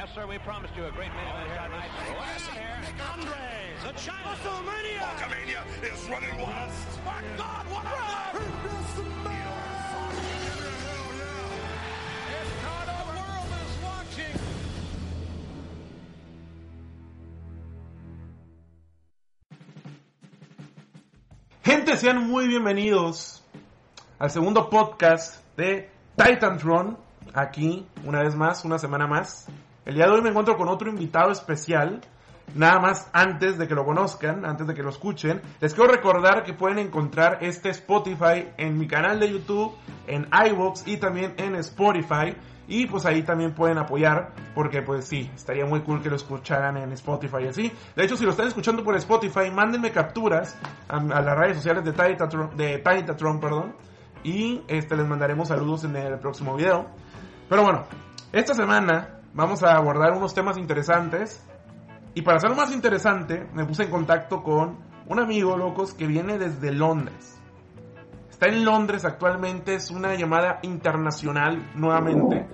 Yes, sir, we promised you a great main event here tonight. Andres, the China WrestleMania. Hulkamania is running wild. My God, what a run! If not the world is watching. Gente, sean muy bienvenidos al segundo podcast de Titantron. Aquí, una vez más, una semana más. El día de hoy me encuentro con otro invitado especial. Nada más antes de que lo conozcan, antes de que lo escuchen, les quiero recordar que pueden encontrar este Spotify en mi canal de YouTube, en iVoox y también en Spotify. Y pues ahí también pueden apoyar, porque pues sí, estaría muy cool que lo escucharan en Spotify y así. De hecho, si lo están escuchando por Spotify, mándenme capturas a, las redes sociales de Titatron, de perdón. Y este, les mandaremos saludos en el próximo video. Pero bueno, esta semana vamos a abordar unos temas interesantes. Y para hacerlo más interesante, me puse en contacto con un amigo, locos, que viene desde Londres. Está en Londres actualmente, es una llamada internacional nuevamente.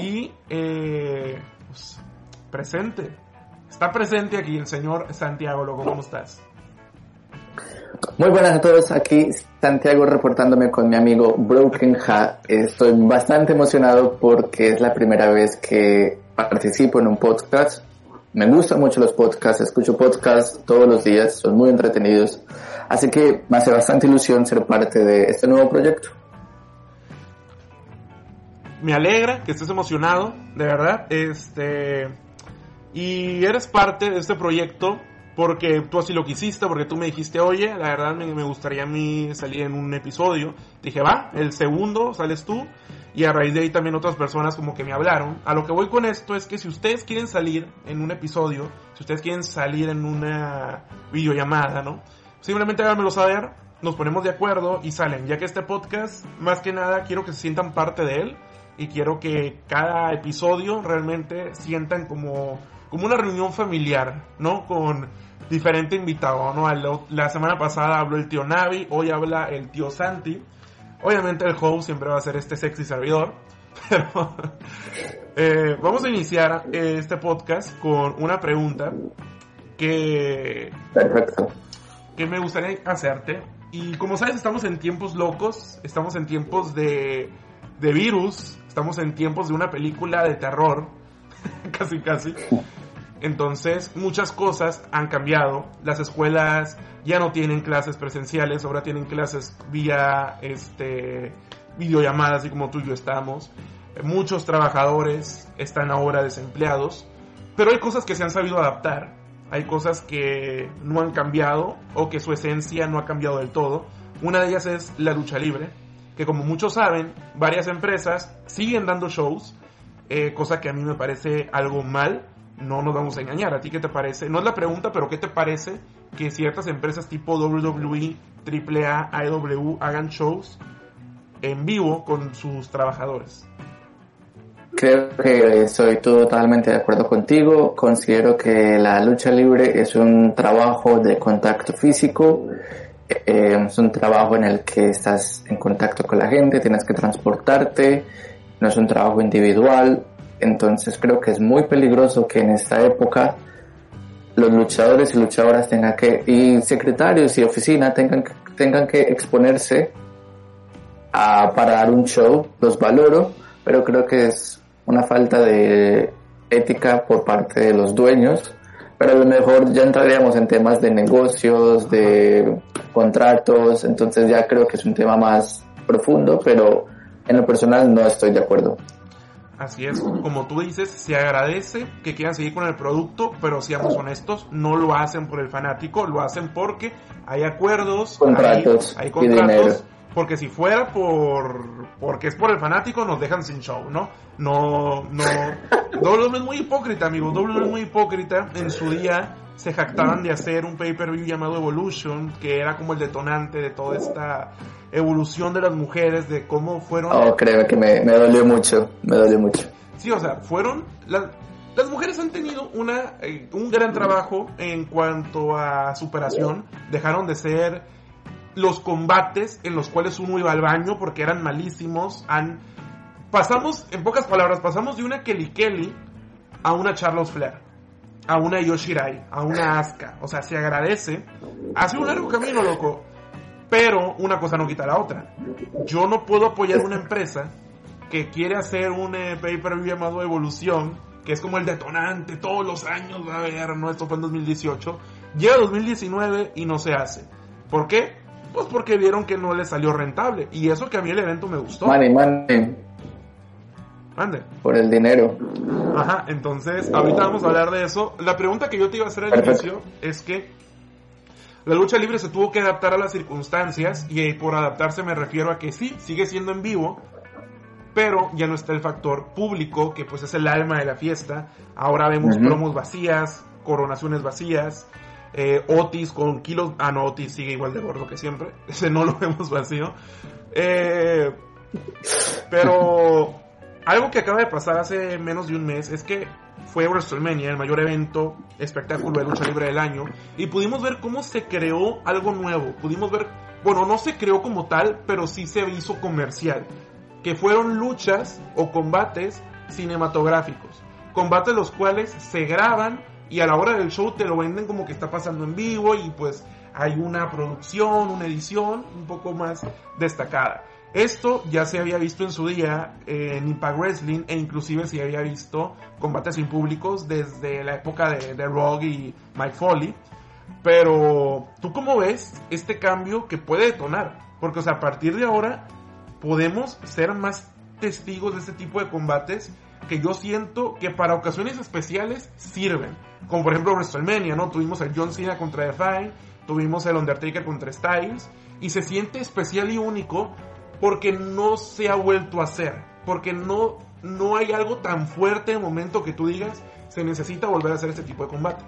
Y, eh, pues, presente. Está presente aquí el señor Santiago, loco, ¿cómo estás? Muy buenas a todos, aquí Santiago reportándome con mi amigo Broken Hat. Estoy bastante emocionado porque es la primera vez que participo en un podcast. Me gustan mucho los podcasts, escucho podcasts todos los días, son muy entretenidos. Así que me hace bastante ilusión ser parte de este nuevo proyecto. Me alegra que estés emocionado, de verdad. Este. Y eres parte de este proyecto porque tú así lo quisiste, porque tú me dijiste, oye, la verdad me, gustaría a mí salir en un episodio. Dije, va, el segundo sales tú. Y a raíz de ahí también otras personas como que me hablaron. A lo que voy con esto es que si ustedes quieren salir en un episodio, si ustedes quieren salir en una videollamada, ¿no? Simplemente háganmelo saber, nos ponemos de acuerdo y salen. Ya que este podcast, más que nada, quiero que se sientan parte de él. Y quiero que cada episodio realmente sientan como como una reunión familiar, ¿no? Con diferente invitado, ¿no? La semana pasada habló el tío Navi, hoy habla el tío Santi. Obviamente el host siempre va a ser este sexy servidor, pero eh, vamos a iniciar este podcast con una pregunta que, Perfecto. que me gustaría hacerte. Y como sabes, estamos en tiempos locos, estamos en tiempos de, de virus, estamos en tiempos de una película de terror, casi casi. Entonces, muchas cosas han cambiado. Las escuelas ya no tienen clases presenciales, ahora tienen clases vía este videollamadas, así como tú y yo estamos. Muchos trabajadores están ahora desempleados, pero hay cosas que se han sabido adaptar. Hay cosas que no han cambiado o que su esencia no ha cambiado del todo. Una de ellas es la lucha libre, que como muchos saben, varias empresas siguen dando shows, eh, cosa que a mí me parece algo mal no nos vamos a engañar. ¿A ti qué te parece? No es la pregunta, pero ¿qué te parece que ciertas empresas tipo WWE, AAA, AEW hagan shows en vivo con sus trabajadores? Creo que estoy totalmente de acuerdo contigo. Considero que la lucha libre es un trabajo de contacto físico. Eh, es un trabajo en el que estás en contacto con la gente, tienes que transportarte. No es un trabajo individual, entonces creo que es muy peligroso que en esta época los luchadores y luchadoras tengan que, y secretarios y oficina tengan, tengan que exponerse a, para dar un show. Los valoro, pero creo que es una falta de ética por parte de los dueños. Pero a lo mejor ya entraríamos en temas de negocios, de contratos, entonces ya creo que es un tema más profundo, pero en lo personal no estoy de acuerdo. Así es, como tú dices, se agradece que quieran seguir con el producto, pero seamos honestos, no lo hacen por el fanático, lo hacen porque hay acuerdos, contratos, hay, hay contratos, porque si fuera por porque es por el fanático nos dejan sin show, ¿no? No, no, WWE es muy hipócrita, amigo, WWE es muy hipócrita, en su día se jactaban de hacer un pay-per-view llamado Evolution, que era como el detonante de toda esta evolución de las mujeres, de cómo fueron... Oh, creo que me, me dolió mucho, me dolió mucho. Sí, o sea, fueron... La, las mujeres han tenido una, eh, un gran trabajo en cuanto a superación, dejaron de ser los combates en los cuales uno iba al baño porque eran malísimos, han... Pasamos, en pocas palabras, pasamos de una Kelly Kelly a una Charles Flair, a una Yoshirai, a una Asuka. O sea, se agradece. Ha sido un largo camino, loco. Pero una cosa no quita la otra. Yo no puedo apoyar una empresa que quiere hacer un eh, pay-per-view llamado Evolución, que es como el detonante todos los años, a ver, no, esto fue en 2018. Llega 2019 y no se hace. ¿Por qué? Pues porque vieron que no le salió rentable. Y eso que a mí el evento me gustó. Money, money. Ande. Por el dinero. Ajá, entonces, ahorita vamos a hablar de eso. La pregunta que yo te iba a hacer al Perfecto. inicio es que la lucha libre se tuvo que adaptar a las circunstancias y eh, por adaptarse me refiero a que sí, sigue siendo en vivo, pero ya no está el factor público, que pues es el alma de la fiesta. Ahora vemos Ujú. promos vacías, coronaciones vacías, eh, Otis con kilos... Ah, no, Otis sigue igual de gordo que siempre. Ese no lo vemos vacío. Eh, pero algo que acaba de pasar hace menos de un mes es que fue WrestleMania, el mayor evento, espectáculo de lucha libre del año, y pudimos ver cómo se creó algo nuevo. Pudimos ver, bueno, no se creó como tal, pero sí se hizo comercial, que fueron luchas o combates cinematográficos. Combates los cuales se graban y a la hora del show te lo venden como que está pasando en vivo y pues hay una producción, una edición un poco más destacada. Esto ya se había visto en su día eh, en Impact Wrestling e inclusive se había visto combates sin públicos desde la época de, de Rogue y Mike Foley. Pero, ¿tú cómo ves este cambio que puede detonar? Porque, o sea, a partir de ahora podemos ser más testigos de este tipo de combates que yo siento que para ocasiones especiales sirven. Como por ejemplo WrestleMania, ¿no? Tuvimos el John Cena contra Define, tuvimos el Undertaker contra Styles, y se siente especial y único porque no se ha vuelto a hacer, porque no, no hay algo tan fuerte en el momento que tú digas, se necesita volver a hacer este tipo de combate.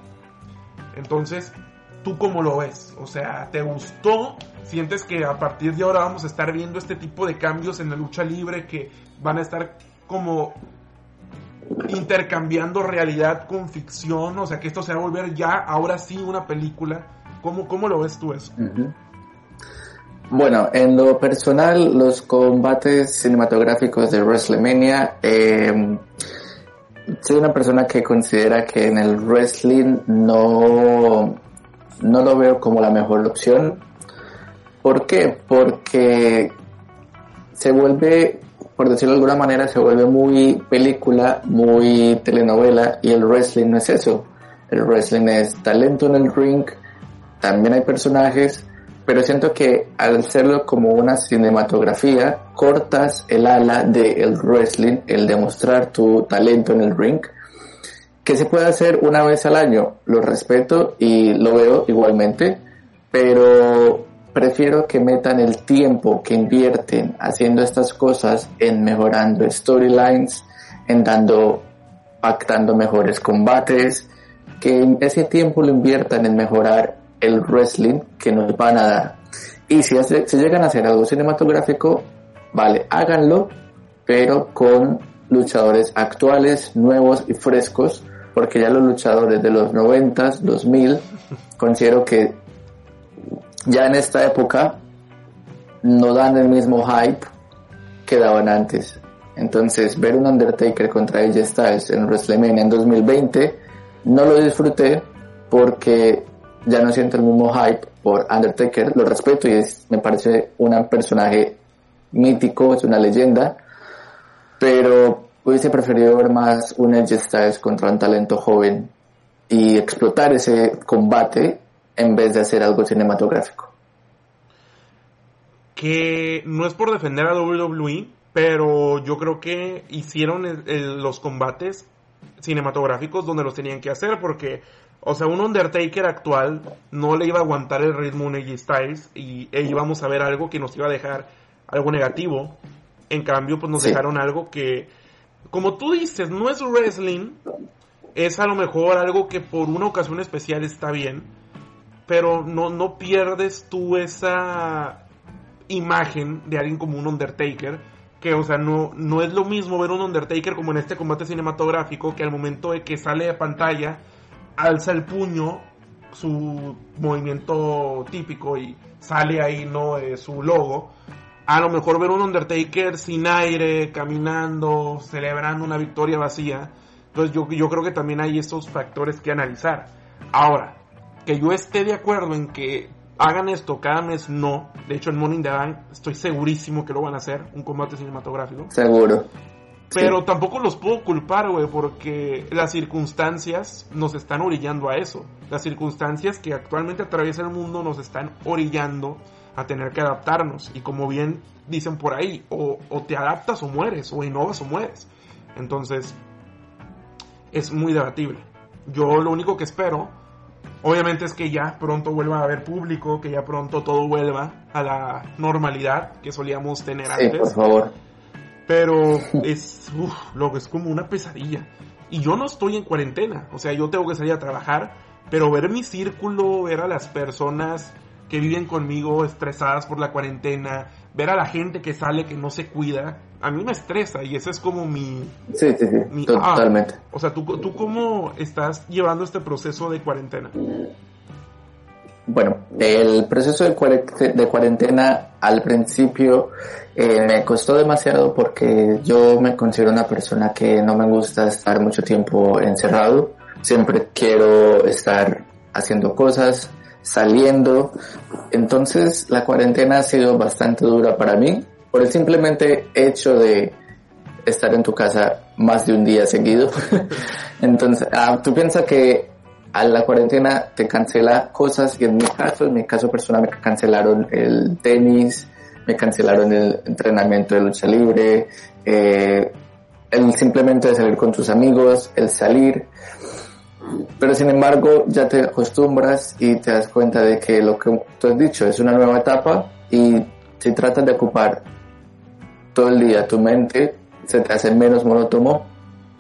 Entonces, ¿tú cómo lo ves? O sea, ¿te gustó? ¿Sientes que a partir de ahora vamos a estar viendo este tipo de cambios en la lucha libre que van a estar como intercambiando realidad con ficción? O sea, que esto se va a volver ya, ahora sí, una película. ¿Cómo, cómo lo ves tú eso? Bueno, en lo personal, los combates cinematográficos de WrestleMania, eh, soy una persona que considera que en el wrestling no, no lo veo como la mejor opción. ¿Por qué? Porque se vuelve, por decirlo de alguna manera, se vuelve muy película, muy telenovela y el wrestling no es eso. El wrestling es talento en el ring, también hay personajes, pero siento que al hacerlo como una cinematografía, cortas el ala del wrestling, el demostrar tu talento en el ring, que se puede hacer una vez al año. Lo respeto y lo veo igualmente, pero prefiero que metan el tiempo que invierten haciendo estas cosas en mejorando storylines, en dando, pactando mejores combates, que ese tiempo lo inviertan en mejorar el wrestling que nos van a dar. Y si, hace- si llegan a hacer algo cinematográfico, vale, háganlo, pero con luchadores actuales, nuevos y frescos, porque ya los luchadores de los 90s, 2000, considero que ya en esta época no dan el mismo hype que daban antes. Entonces, ver un Undertaker contra AJ Styles en WrestleMania en 2020 no lo disfruté porque ya no siento el mismo hype por Undertaker. Lo respeto y es, me parece un personaje mítico, es una leyenda, pero hubiese preferido ver más un AJ Styles contra un talento joven y explotar ese combate en vez de hacer algo cinematográfico. que no es por defender a WWE, pero yo creo que hicieron los combates cinematográficos donde los tenían que hacer, porque, o sea, un Undertaker actual no le iba a aguantar el ritmo a un AJ Styles y e íbamos a ver algo que nos iba a dejar algo negativo. En cambio, pues nos Sí. dejaron algo que, como tú dices, no es wrestling, es a lo mejor algo que por una ocasión especial está bien, pero no, no pierdes tú esa imagen de alguien como un Undertaker. Que, o sea, no, no es lo mismo ver un Undertaker como en este combate cinematográfico que al momento de que sale de pantalla, alza el puño, su movimiento típico y sale ahí, ¿no? Su logo. A lo mejor ver un Undertaker sin aire, caminando, celebrando una victoria vacía, Entonces yo, yo creo que también hay estos factores que analizar. Ahora, que yo esté de acuerdo en que hagan esto cada mes, no. De hecho, en Morning the Bank estoy segurísimo que lo van a hacer, un combate cinematográfico. Seguro. Pero tampoco los puedo culpar, güey, porque las circunstancias nos están orillando a eso. Las circunstancias que actualmente atraviesa el mundo nos están orillando a tener que adaptarnos. Y como bien dicen por ahí, o, o te adaptas o mueres, o innovas o mueres. Entonces, es muy debatible. Yo lo único que espero, obviamente, es que ya pronto vuelva a haber público, que ya pronto todo vuelva a la normalidad que solíamos tener Sí, antes. por favor. Pero es, uf, loco, es como una pesadilla. Y yo no estoy en cuarentena, o sea, yo tengo que salir a trabajar, pero ver mi círculo, ver a las personas que viven conmigo estresadas por la cuarentena, ver a la gente que sale que no se cuida, a mí me estresa y ese es como mi... Sí, sí, sí, mi ah. totalmente. O sea, ¿tú, ¿tú cómo estás llevando este proceso de cuarentena? Bueno, el proceso de, cuare- de cuarentena al principio eh, me costó demasiado porque yo me considero una persona que no me gusta estar mucho tiempo encerrado. Siempre quiero estar haciendo cosas, saliendo. Entonces la cuarentena ha sido bastante dura para mí por el simplemente hecho de estar en tu casa más de un día seguido. Entonces, ah, tú piensas que a la cuarentena te cancela cosas y en mi caso, en mi caso personal me cancelaron el tenis, me cancelaron el entrenamiento de lucha libre, eh, el simplemente de salir con tus amigos, el salir. Pero sin embargo ya te acostumbras y te das cuenta de que lo que tú has dicho es una nueva etapa y si tratas de ocupar todo el día tu mente, se te hace menos monótono,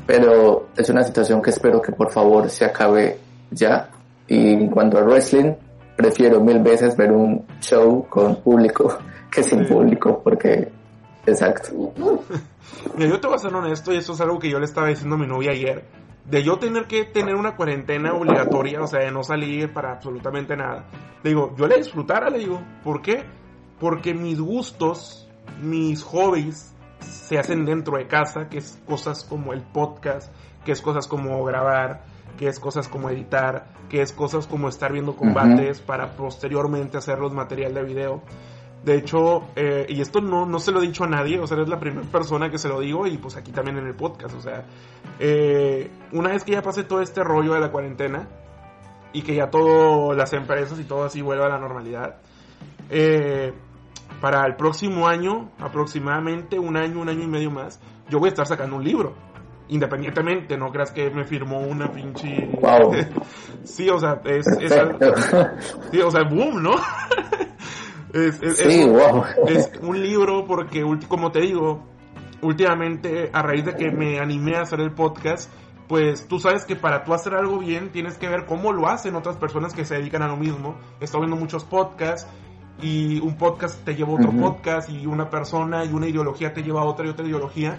pero es una situación que espero que por favor se acabe ya. Y en cuanto a wrestling, prefiero mil veces ver un show con público que sin público, porque, exacto. Mira, yo te voy a ser honesto y eso es algo que yo le estaba diciendo a mi novia ayer. De yo tener que tener una cuarentena obligatoria, o sea, de no salir para absolutamente nada. Le digo, yo la disfrutara, le digo. ¿Por qué? Porque mis gustos, mis hobbies, se hacen dentro de casa, que es cosas como el podcast, que es cosas como grabar, que es cosas como editar, que es cosas como estar viendo combates para posteriormente hacerlos material de video. De hecho, eh, y esto no, no se lo he dicho a nadie, o sea, eres la primera persona que se lo digo y pues aquí también en el podcast, o sea, eh, una vez que ya pase todo este rollo de la cuarentena y que ya todas las empresas y todo así vuelva a la normalidad, eh, para el próximo año, aproximadamente un año, un año y medio más, yo voy a estar sacando un libro. Independientemente, no creas que me firmó una pinche... Wow. sí, o sea, es. Sí, o sea, boom, ¿no? es, es- Sí, es wow. es un libro porque, como te digo, últimamente, a raíz de que me animé a hacer el podcast, pues tú sabes que para tú hacer algo bien tienes que ver cómo lo hacen otras personas que se dedican a lo mismo. He estado viendo muchos podcasts y un podcast te lleva a otro podcast y una persona y una ideología te lleva a otra y otra ideología.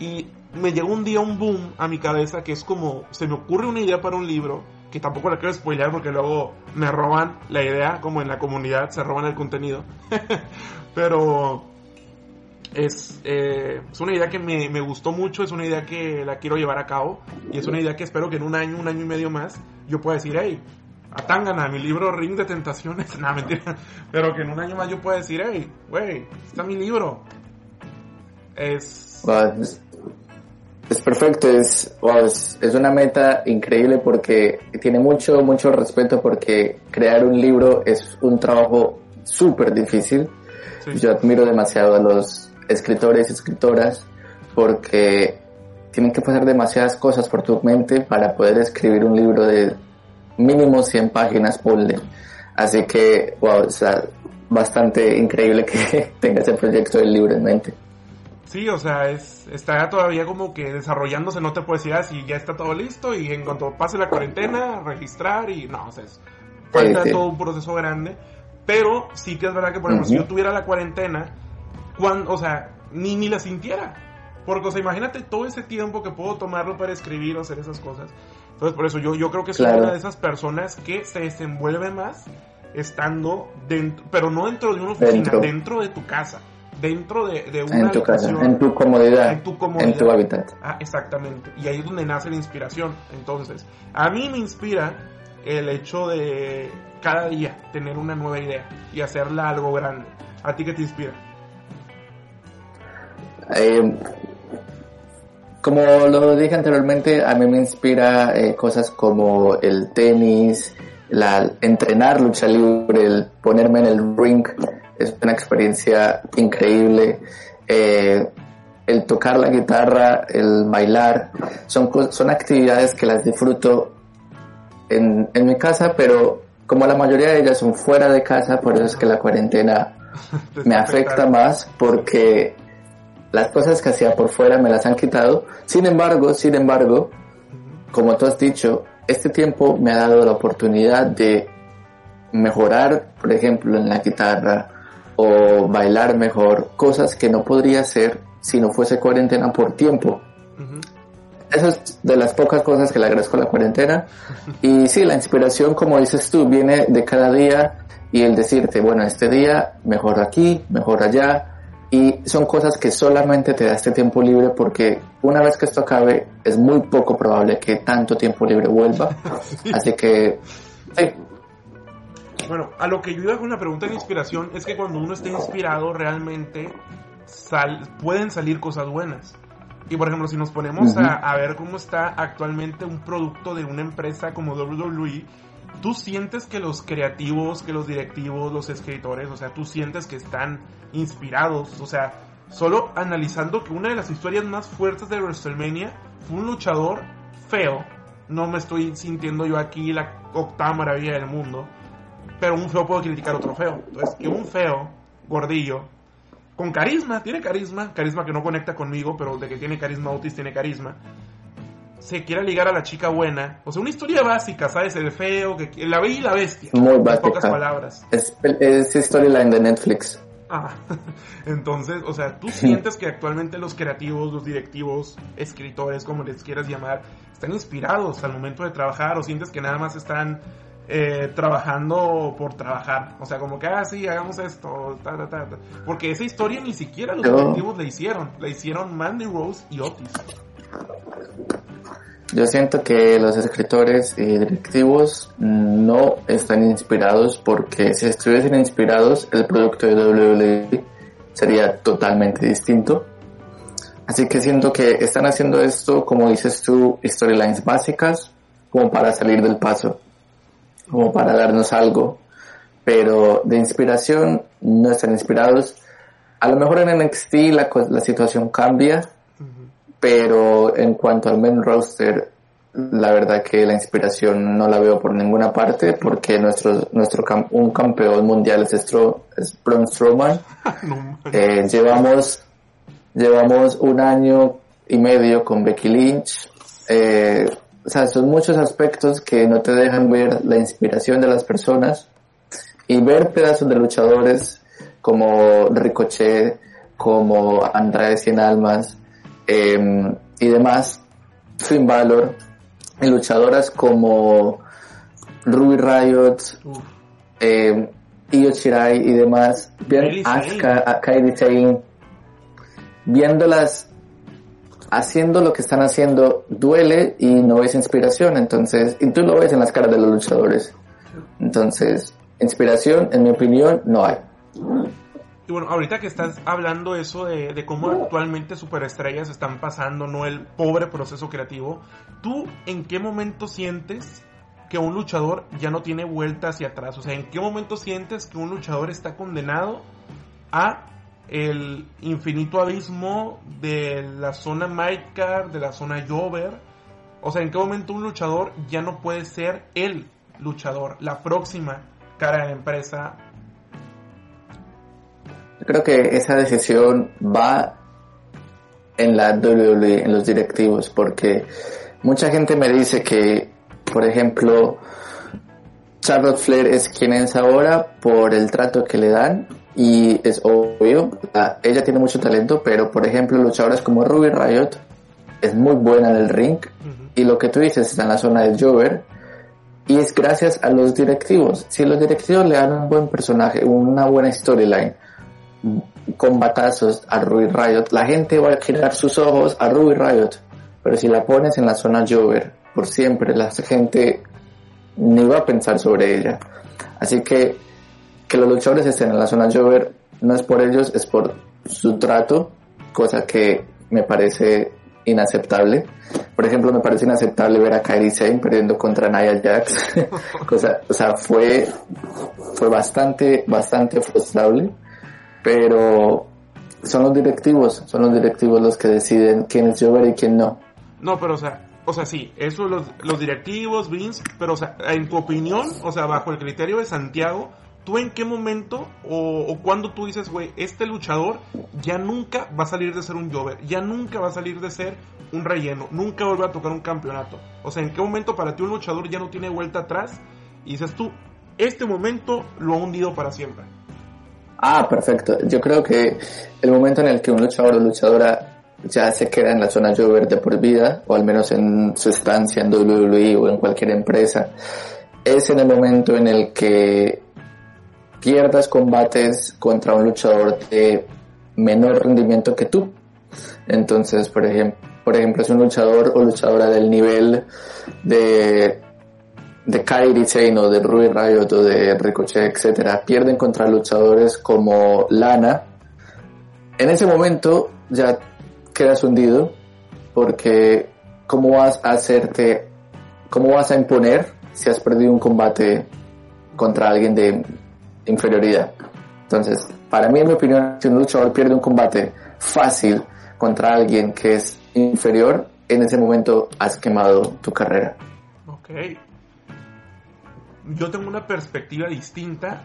Y me llegó un día un boom a mi cabeza que es como, se me ocurre una idea para un libro, que tampoco la quiero spoilear porque luego me roban la idea, como en la comunidad se roban el contenido. Pero es, eh, es una idea que me, me gustó mucho, es una idea que la quiero llevar a cabo y es una idea que espero que en un año, un año y medio más yo pueda decir, hey, Atangana, mi libro Ring de Tentaciones, nada, mentira, pero que en un año más yo pueda decir, hey, güey, está mi libro. Es... es, perfecto, es, wow, es, es una meta increíble porque tiene mucho, mucho respeto porque crear un libro es un trabajo súper difícil. sí. Yo admiro demasiado a los escritores y escritoras porque tienen que pasar demasiadas cosas por tu mente para poder escribir un libro de mínimo 100 páginas, ponle. Así que, wow, o sea, bastante increíble que tenga ese proyecto del libro en mente. Sí, o sea, es, está todavía como que desarrollándose, no te puedo decir, ah, si ya está todo listo y en cuanto pase la cuarentena, registrar y no, o sea, es- falta Sí, sí. todo un proceso grande, pero sí que es verdad que, por ejemplo, si yo tuviera la cuarentena, cuando, o sea, ni, ni la sintiera, porque, o sea, imagínate todo ese tiempo que puedo tomarlo para escribir o hacer esas cosas. Entonces, por eso yo, yo creo que soy Claro. una de esas personas que se desenvuelve más estando dentro, pero no dentro de una oficina, Dentro. dentro de tu casa dentro de, de una En tu casa, en tu comodidad, en tu comodidad. en tu hábitat. Ah, exactamente. Y ahí es donde nace la inspiración. Entonces, a mí me inspira el hecho de cada día tener una nueva idea y hacerla algo grande. ¿A ti qué te inspira? Eh, como lo dije anteriormente, a mí me inspira eh, cosas como el tenis, la, entrenar lucha libre, el ponerme en el ring, es una experiencia increíble. Eh, el tocar la guitarra, el bailar, son, son actividades que las disfruto en, en mi casa, pero como la mayoría de ellas son fuera de casa, por eso es que la cuarentena Te me afecta más porque las cosas que hacía por fuera me las han quitado. Sin embargo, sin embargo, como tú has dicho, este tiempo me ha dado la oportunidad de mejorar, por ejemplo, en la guitarra o bailar mejor, cosas que no podría hacer si no fuese cuarentena por tiempo. Ujú. Eso es de las pocas cosas que le agradezco a la cuarentena. Y sí, la inspiración, como dices tú, viene de cada día y el decirte, bueno, este día mejor aquí, mejor allá. Y son cosas que solamente te da este tiempo libre porque una vez que esto acabe es muy poco probable que tanto tiempo libre vuelva. Así que, sí, Bueno, a lo que yo iba con la pregunta de inspiración es que cuando uno está inspirado realmente sal- pueden salir cosas buenas. Y por ejemplo, si nos ponemos a, a ver cómo está actualmente un producto de una empresa como WWE, tú sientes que los creativos, que los directivos, los escritores, o sea, tú sientes que están inspirados. O sea, solo analizando que una de las historias más fuertes de WrestleMania fue un luchador feo. No me estoy sintiendo yo aquí la octava maravilla del mundo pero un feo puede criticar a otro feo. Entonces, que un feo, gordillo, con carisma, tiene carisma, carisma que no conecta conmigo, pero de que tiene carisma Otis tiene carisma, se quiera ligar a la chica buena. O sea, una historia básica, ¿sabes? El feo, que, la bella y la bestia. Muy en básica. pocas palabras. es, es storyline de Netflix. Ah, entonces, o sea, tú sientes que actualmente los creativos, los directivos, escritores, como les quieras llamar, están inspirados al momento de trabajar o sientes que nada más están eh, trabajando por trabajar. O sea, como que, ah, sí, hagamos esto, ta, ta, ta, ta. Porque esa historia ni siquiera los directivos la hicieron. La hicieron Mandy Rose y Otis. Yo siento que los escritores y directivos no están inspirados porque si estuviesen inspirados el producto de WWE sería totalmente distinto. Así que siento que están haciendo esto, como dices tú, storylines básicas, como para salir del paso, como para darnos algo, pero de inspiración no están inspirados. A lo mejor en NXT la, la situación cambia, pero en cuanto al main roster, la verdad que la inspiración no la veo por ninguna parte, porque nuestro, nuestro cam- un campeón mundial es, Stro- es Braun Strowman. No, Eh, llevamos, llevamos un año y medio con Becky Lynch. Eh, o sea, son muchos aspectos que no te dejan ver la inspiración de las personas y ver pedazos de luchadores como Ricochet, como Andrade Cien Almas eh, y demás, Finn Balor, y luchadoras como Ruby Riot, eh, Io Shirai y demás, bien. Asuka, Kairi Sane, viéndolas haciendo lo que están haciendo duele y no ves inspiración, entonces, y tú lo ves en las caras de los luchadores. Entonces, inspiración, en mi opinión, no hay. Y bueno, ahorita que estás hablando eso de, de cómo actualmente superestrellas están pasando, no el pobre proceso creativo, ¿tú en qué momento sientes que un luchador ya no tiene vuelta hacia atrás? O sea, ¿en qué momento sientes que un luchador está condenado a el infinito abismo de la zona Midcard, de la zona Jover? O sea, ¿en qué momento un luchador ya no puede ser el luchador, la próxima cara de la empresa? Yo creo que esa decisión va en la WWE, en los directivos, porque mucha gente me dice que, por ejemplo, Charlotte Flair es quien es ahora por el trato que le dan y es obvio, ella tiene mucho talento, pero por ejemplo luchadoras como Ruby Riot es muy buena en el ring y lo que tú dices está en la zona de Jover y es gracias a los directivos. Si los directivos le dan un buen personaje, una buena storyline, con batazos a Ruby Riot, la gente va a girar sus ojos a Ruby Riot. Pero si la pones en la zona Jover, por siempre, la gente ni va a pensar sobre ella. Así que que los luchadores estén en la zona Jover no es por ellos, es por su trato, cosa que me parece inaceptable. Por ejemplo, me parece inaceptable ver a Kairi Sane perdiendo contra Nia Jax. cosa, o sea, fue, fue bastante, bastante frustrable, pero son los directivos, son los directivos los que deciden quién es Jover y quién no. No, pero o sea, o sea, sí, eso los, directivos, Vince, pero o sea, en tu opinión, o sea, bajo el criterio de Santiago, ¿tú en qué momento o, o cuando tú dices, güey, este luchador ya nunca va a salir de ser un Jover, ya nunca va a salir de ser un relleno, nunca vuelve a tocar un campeonato? O sea, ¿en qué momento para ti un luchador ya no tiene vuelta atrás y dices tú, este momento lo ha hundido para siempre? Ah, perfecto. Yo creo que el momento en el que un luchador o luchadora ya se queda en la zona Jover de por vida, o al menos en su estancia en WWE o en cualquier empresa, es en el momento en el que pierdas combates contra un luchador de menor rendimiento que tú. Entonces, por ejemplo, por ejemplo, es un luchador o luchadora del nivel de de Kairi Sane o de Rui Riot o de Ricochet, etcétera, pierden contra luchadores como Lana. En ese momento ya quedas hundido porque cómo vas a hacerte, cómo vas a imponer si has perdido un combate contra alguien de inferioridad. Entonces, para mí, en mi opinión, si un luchador pierde un combate fácil contra alguien que es inferior, en ese momento has quemado tu carrera. Ok. Yo tengo una perspectiva distinta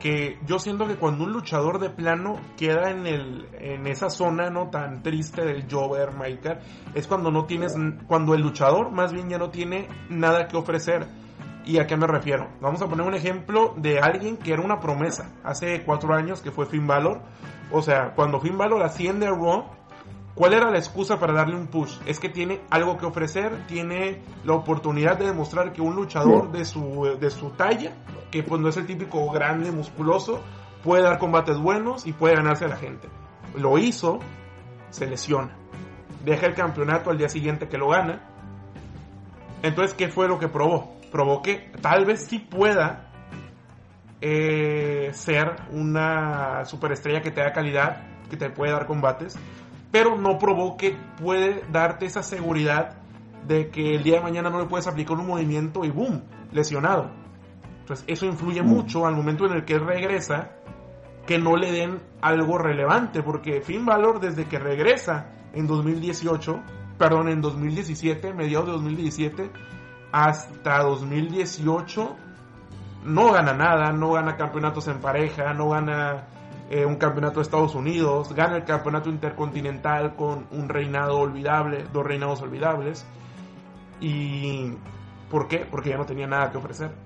que yo siento que cuando un luchador de plano queda en el en esa zona no tan triste del Jover Maker es cuando no tienes cuando el luchador más bien ya no tiene nada que ofrecer. Y a qué me refiero vamos a poner un ejemplo de alguien que era una promesa hace cuatro años que fue Finn Balor. O sea cuando Finn Balor asciende a Raw ¿Cuál era la excusa para darle un push? Es que tiene algo que ofrecer, tiene la oportunidad de demostrar que un luchador de su, de su talla, que pues no es el típico grande, musculoso, puede dar combates buenos y puede ganarse a la gente. Lo hizo, se lesiona. Deja el campeonato al día siguiente que lo gana. Entonces, ¿qué fue lo que probó? Probó que tal vez sí pueda eh, ser una superestrella que te da calidad, que te puede dar combates, pero no probó que puede darte esa seguridad de que el día de mañana no le puedes aplicar un movimiento y boom, lesionado. Entonces eso influye mucho al momento en el que regresa que no le den algo relevante, porque Finn Balor desde que regresa en 2018, perdón, en 2017, mediados de 2017, hasta 2018, no gana nada, no gana campeonatos en pareja, no gana eh, un campeonato de Estados Unidos, gana el campeonato intercontinental con un reinado olvidable, dos reinados olvidables. ¿Y por qué? Porque ya no tenía nada que ofrecer.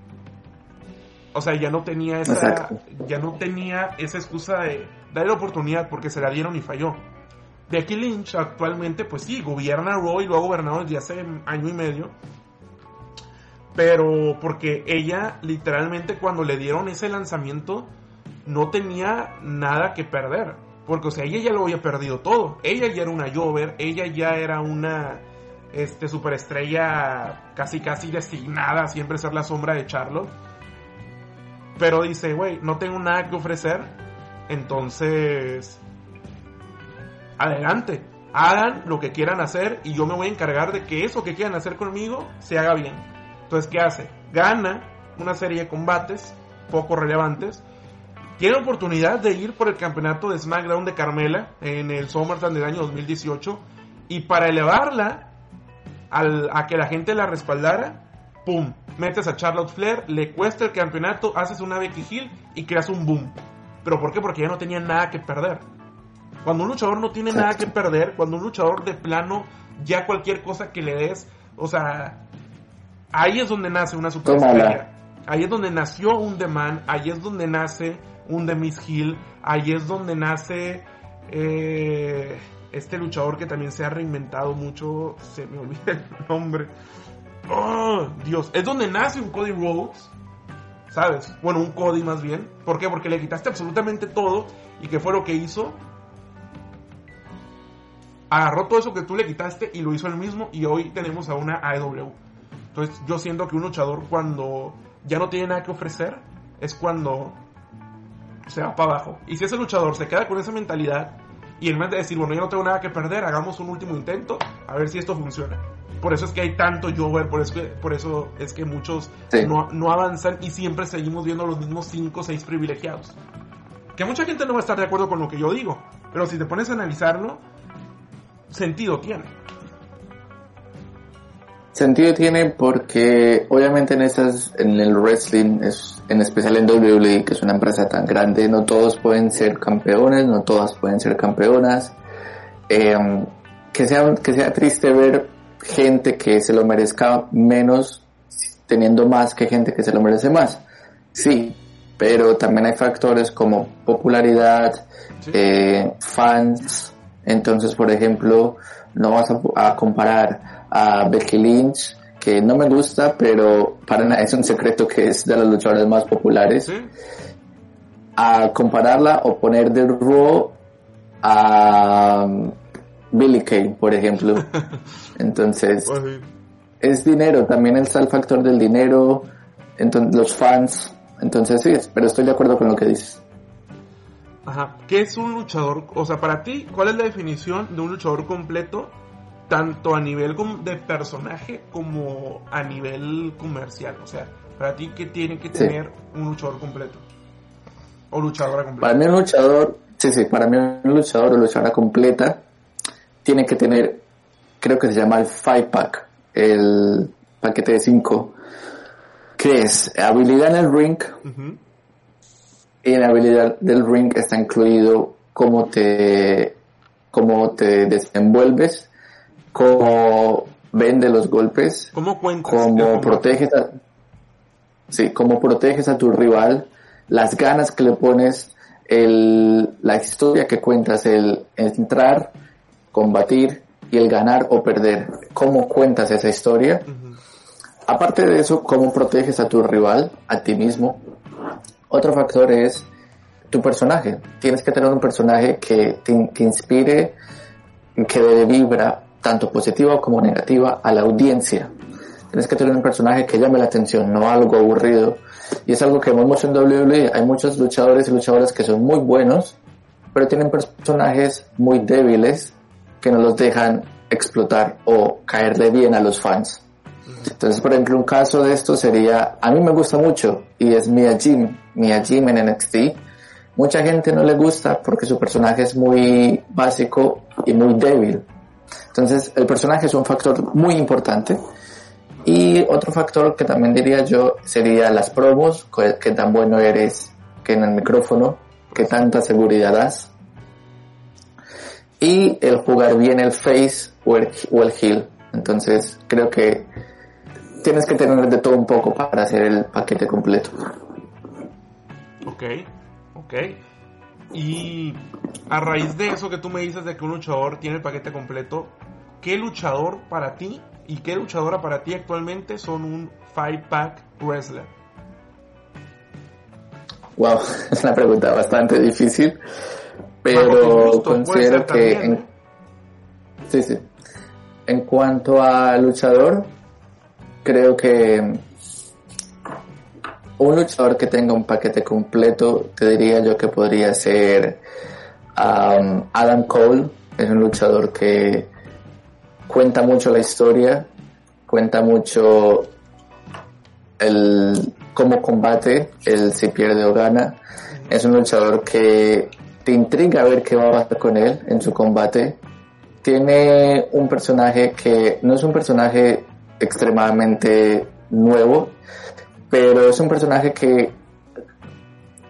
O sea, ya no tenía esa, Exacto. ya no tenía esa excusa de darle oportunidad porque se la dieron y falló. Becky Lynch actualmente, pues sí, gobierna Raw y lo ha gobernado desde hace año y medio. Pero porque ella literalmente cuando le dieron ese lanzamiento no tenía nada que perder. Porque, o sea, ella ya lo había perdido todo. Ella ya era una Jover, ella ya era una este, superestrella casi casi designada a siempre ser la sombra de Charlotte. Pero dice, güey, no tengo nada que ofrecer. Entonces, adelante. Hagan lo que quieran hacer y yo me voy a encargar de que eso que quieran hacer conmigo se haga bien. Entonces, ¿qué hace? Gana una serie de combates poco relevantes tiene oportunidad de ir por el campeonato de SmackDown de Carmela en el SummerSlam del año 2018 y para elevarla al, a que la gente la respaldara, ¡pum! Metes a Charlotte Flair, le cuesta el campeonato, haces una Becky Hill y creas un boom. ¿Pero por qué? Porque ya no tenía nada que perder. Cuando un luchador no tiene nada que perder, cuando un luchador de plano, ya cualquier cosa que le des, o sea, ahí es donde nace una superestrella. Ahí es donde nació un The Man, ahí es donde nace un de Miss Hill. Ahí es donde nace eh, este luchador que también se ha reinventado mucho. Se me olvida el nombre. Oh, Dios. Es donde nace un Cody Rhodes. ¿sabes? Bueno, un Cody más bien. ¿Por qué? Porque le quitaste absolutamente todo y ¿qué fue lo que hizo? Agarró todo eso que tú le quitaste y lo hizo él mismo y hoy tenemos a una AEW. Entonces yo siento que un luchador cuando ya no tiene nada que ofrecer es cuando se va para abajo. Y si ese luchador se queda con esa mentalidad y en vez de decir, bueno, ya no tengo nada que perder, hagamos un último intento a ver si esto funciona. Por eso es que hay tanto Jover, por eso, por eso es que muchos Sí. no, no avanzan y siempre seguimos viendo los mismos 5 o 6 privilegiados. Que mucha gente no va a estar de acuerdo con lo que yo digo, pero si te pones a analizarlo, sentido tiene. Sentido tiene porque obviamente en estas, en el wrestling, es, en especial en WWE, que es una empresa tan grande, no todos pueden ser campeones, no todas pueden ser campeonas. Eh, que sea, que sea triste ver gente que se lo merezca menos teniendo más que gente que se lo merece más. Sí, pero también hay factores como popularidad, eh, fans. Entonces, por ejemplo, no vas a, a comparar a Becky Lynch, que no me gusta, pero para nada es un secreto que es de las luchadoras más populares, ¿Sí? a compararla o poner de Raw a Billy Kay, por ejemplo. Entonces, Pues es dinero, también está el factor del dinero, entonces los fans, entonces sí, pero estoy de acuerdo con lo que dices. Ajá. ¿Qué es un luchador? O sea, para ti, ¿cuál es la definición de un luchador completo? Tanto a nivel de personaje como a nivel comercial. O sea, para ti, ¿qué tiene que Sí. tener un luchador completo? O luchadora Para completa. mí un luchador, sí, sí, para mí un luchador o luchadora completa tiene que tener, creo que se llama el five pack, el paquete de cinco, que es habilidad en el ring, Ujú. y en la habilidad del ring está incluido cómo te, cómo te desenvuelves, cómo vende los golpes, ¿Cómo cuentas? cómo proteges a, sí, cómo proteges a tu rival, las ganas que le pones, el, la historia que cuentas, el entrar, combatir y el ganar o perder, cómo cuentas esa historia. Aparte de eso, cómo proteges a tu rival, a ti mismo. Otro factor es tu personaje. Tienes que tener un personaje que te que inspire, que dé vibra tanto positiva como negativa a la audiencia. Tienes que tener un personaje que llame la atención, no algo aburrido. Y es algo que vemos en WWE. Hay muchos luchadores y luchadoras que son muy buenos, pero tienen personajes muy débiles que no los dejan explotar o caerle bien a los fans. Entonces, por ejemplo, un caso de esto sería, a mí me gusta mucho y es Mia Jim, Mia Jim en NXT. Mucha gente no le gusta porque su personaje es muy básico y muy débil. Entonces, el personaje es un factor muy importante. Y otro factor que también diría yo sería las promos, que tan bueno eres que en el micrófono, que tanta seguridad das. Y el jugar bien el face o el, o el heel. Entonces, creo que tienes que tener de todo un poco para hacer el paquete completo. Ok, ok. Y a raíz de eso que tú me dices de que un luchador tiene el paquete completo, ¿qué luchador para ti y qué luchadora para ti actualmente son un five pack wrestler? Wow, es una pregunta bastante difícil, pero considero que en, sí, sí. En cuanto a luchador, creo que un luchador que tenga un paquete completo, te diría yo que podría ser um, Adam Cole. Es un luchador que cuenta mucho la historia, cuenta mucho el cómo combate, el si pierde o gana. Es un luchador que te intriga ver qué va a pasar con él en su combate. Tiene un personaje que no es un personaje extremadamente nuevo, pero es un personaje que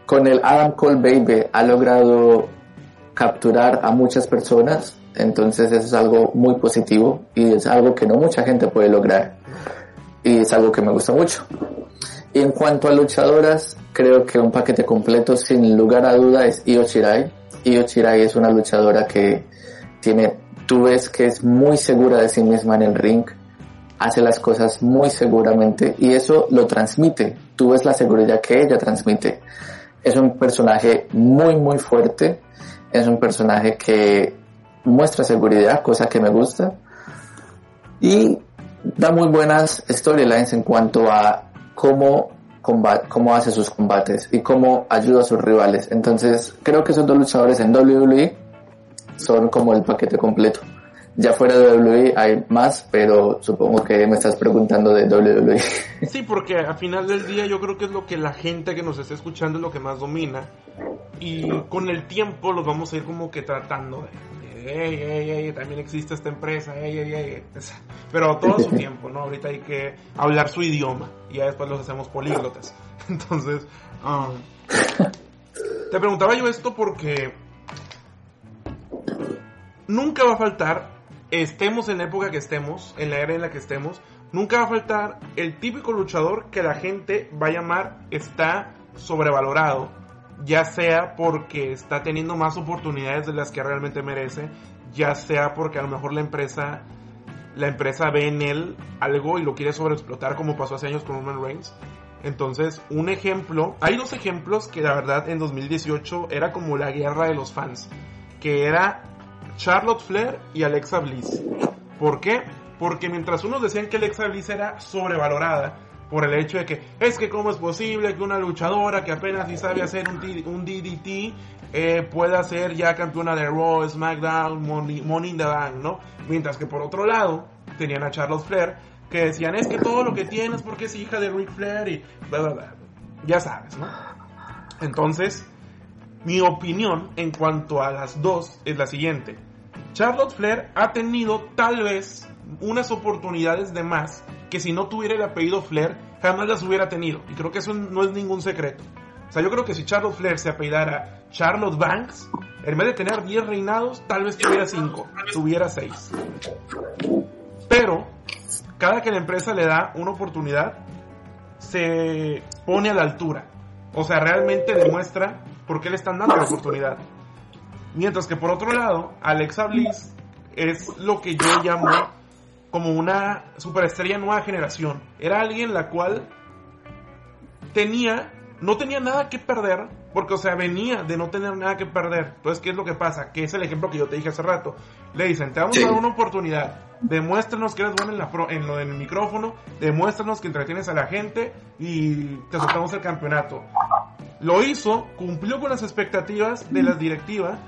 con el Adam Cole Baby ha logrado capturar a muchas personas, entonces eso es algo muy positivo y es algo que no mucha gente puede lograr y es algo que me gusta mucho. Y en cuanto a luchadoras, creo que un paquete completo sin lugar a duda es Io Shirai. Io Shirai es una luchadora que tiene, tú ves que es muy segura de sí misma en el ring, hace las cosas muy seguramente y eso lo transmite. Tú ves la seguridad que ella transmite. Es un personaje muy, muy fuerte. Es un personaje que muestra seguridad, cosa que me gusta. Y da muy buenas storylines en cuanto a cómo, cómo hace sus combates y cómo ayuda a sus rivales. Entonces, creo que esos dos luchadores en WWE son como el paquete completo. Ya fuera de WWE hay más, pero supongo que me estás preguntando de WWE. Sí, porque al final del día yo creo que es lo que la gente que nos está escuchando es lo que más domina. Y con el tiempo los vamos a ir como que tratando de, hey, hey, hey, también existe esta empresa, hey, hey, hey. Pero todo su tiempo, ¿no? Ahorita hay que hablar su idioma y ya después los hacemos políglotas. Entonces, um, te preguntaba yo esto porque nunca va a faltar estemos en la época que estemos, en la era en la que estemos, nunca va a faltar el típico luchador que la gente va a llamar está sobrevalorado, ya sea porque está teniendo más oportunidades de las que realmente merece, ya sea porque a lo mejor la empresa la empresa ve en él algo y lo quiere sobreexplotar como pasó hace años con Roman Reigns. Entonces, un ejemplo, hay dos ejemplos que la verdad en 2018 era como la guerra de los fans, que era Charlotte Flair y Alexa Bliss. ¿Por qué? Porque mientras unos decían que Alexa Bliss era sobrevalorada por el hecho de que es que cómo es posible que una luchadora que apenas si sabe hacer un, DDT eh, pueda ser ya campeona de Raw, SmackDown, Money, in the Bank, ¿no? Mientras que por otro lado tenían a Charlotte Flair que decían es que todo lo que tiene es porque es hija de Ric Flair y bla bla bla. Ya sabes, ¿no? Entonces, mi opinión en cuanto a las dos es la siguiente. Charlotte Flair ha tenido tal vez unas oportunidades de más que si no tuviera el apellido Flair jamás las hubiera tenido. Y creo que eso no es ningún secreto. O sea, yo creo que si Charlotte Flair se apellidara Charlotte Banks, en vez de tener 10 reinados, tal vez tuviera 5, tuviera 6. Pero, cada que la empresa le da una oportunidad, se pone a la altura. O sea, realmente demuestra por qué le están dando la oportunidad. Mientras que por otro lado, Alexa Bliss es lo que yo llamo como una superestrella nueva generación. Era alguien la cual tenía, no tenía nada que perder, porque o sea, venía de no tener nada que perder. Entonces, ¿qué es lo que pasa? Que es el ejemplo que yo te dije hace rato. Le dicen, te vamos a dar una oportunidad. Demuéstranos que eres bueno en, la en lo del micrófono, demuéstranos que entretienes a la gente y te soltamos el campeonato. Lo hizo, cumplió con las expectativas de las directivas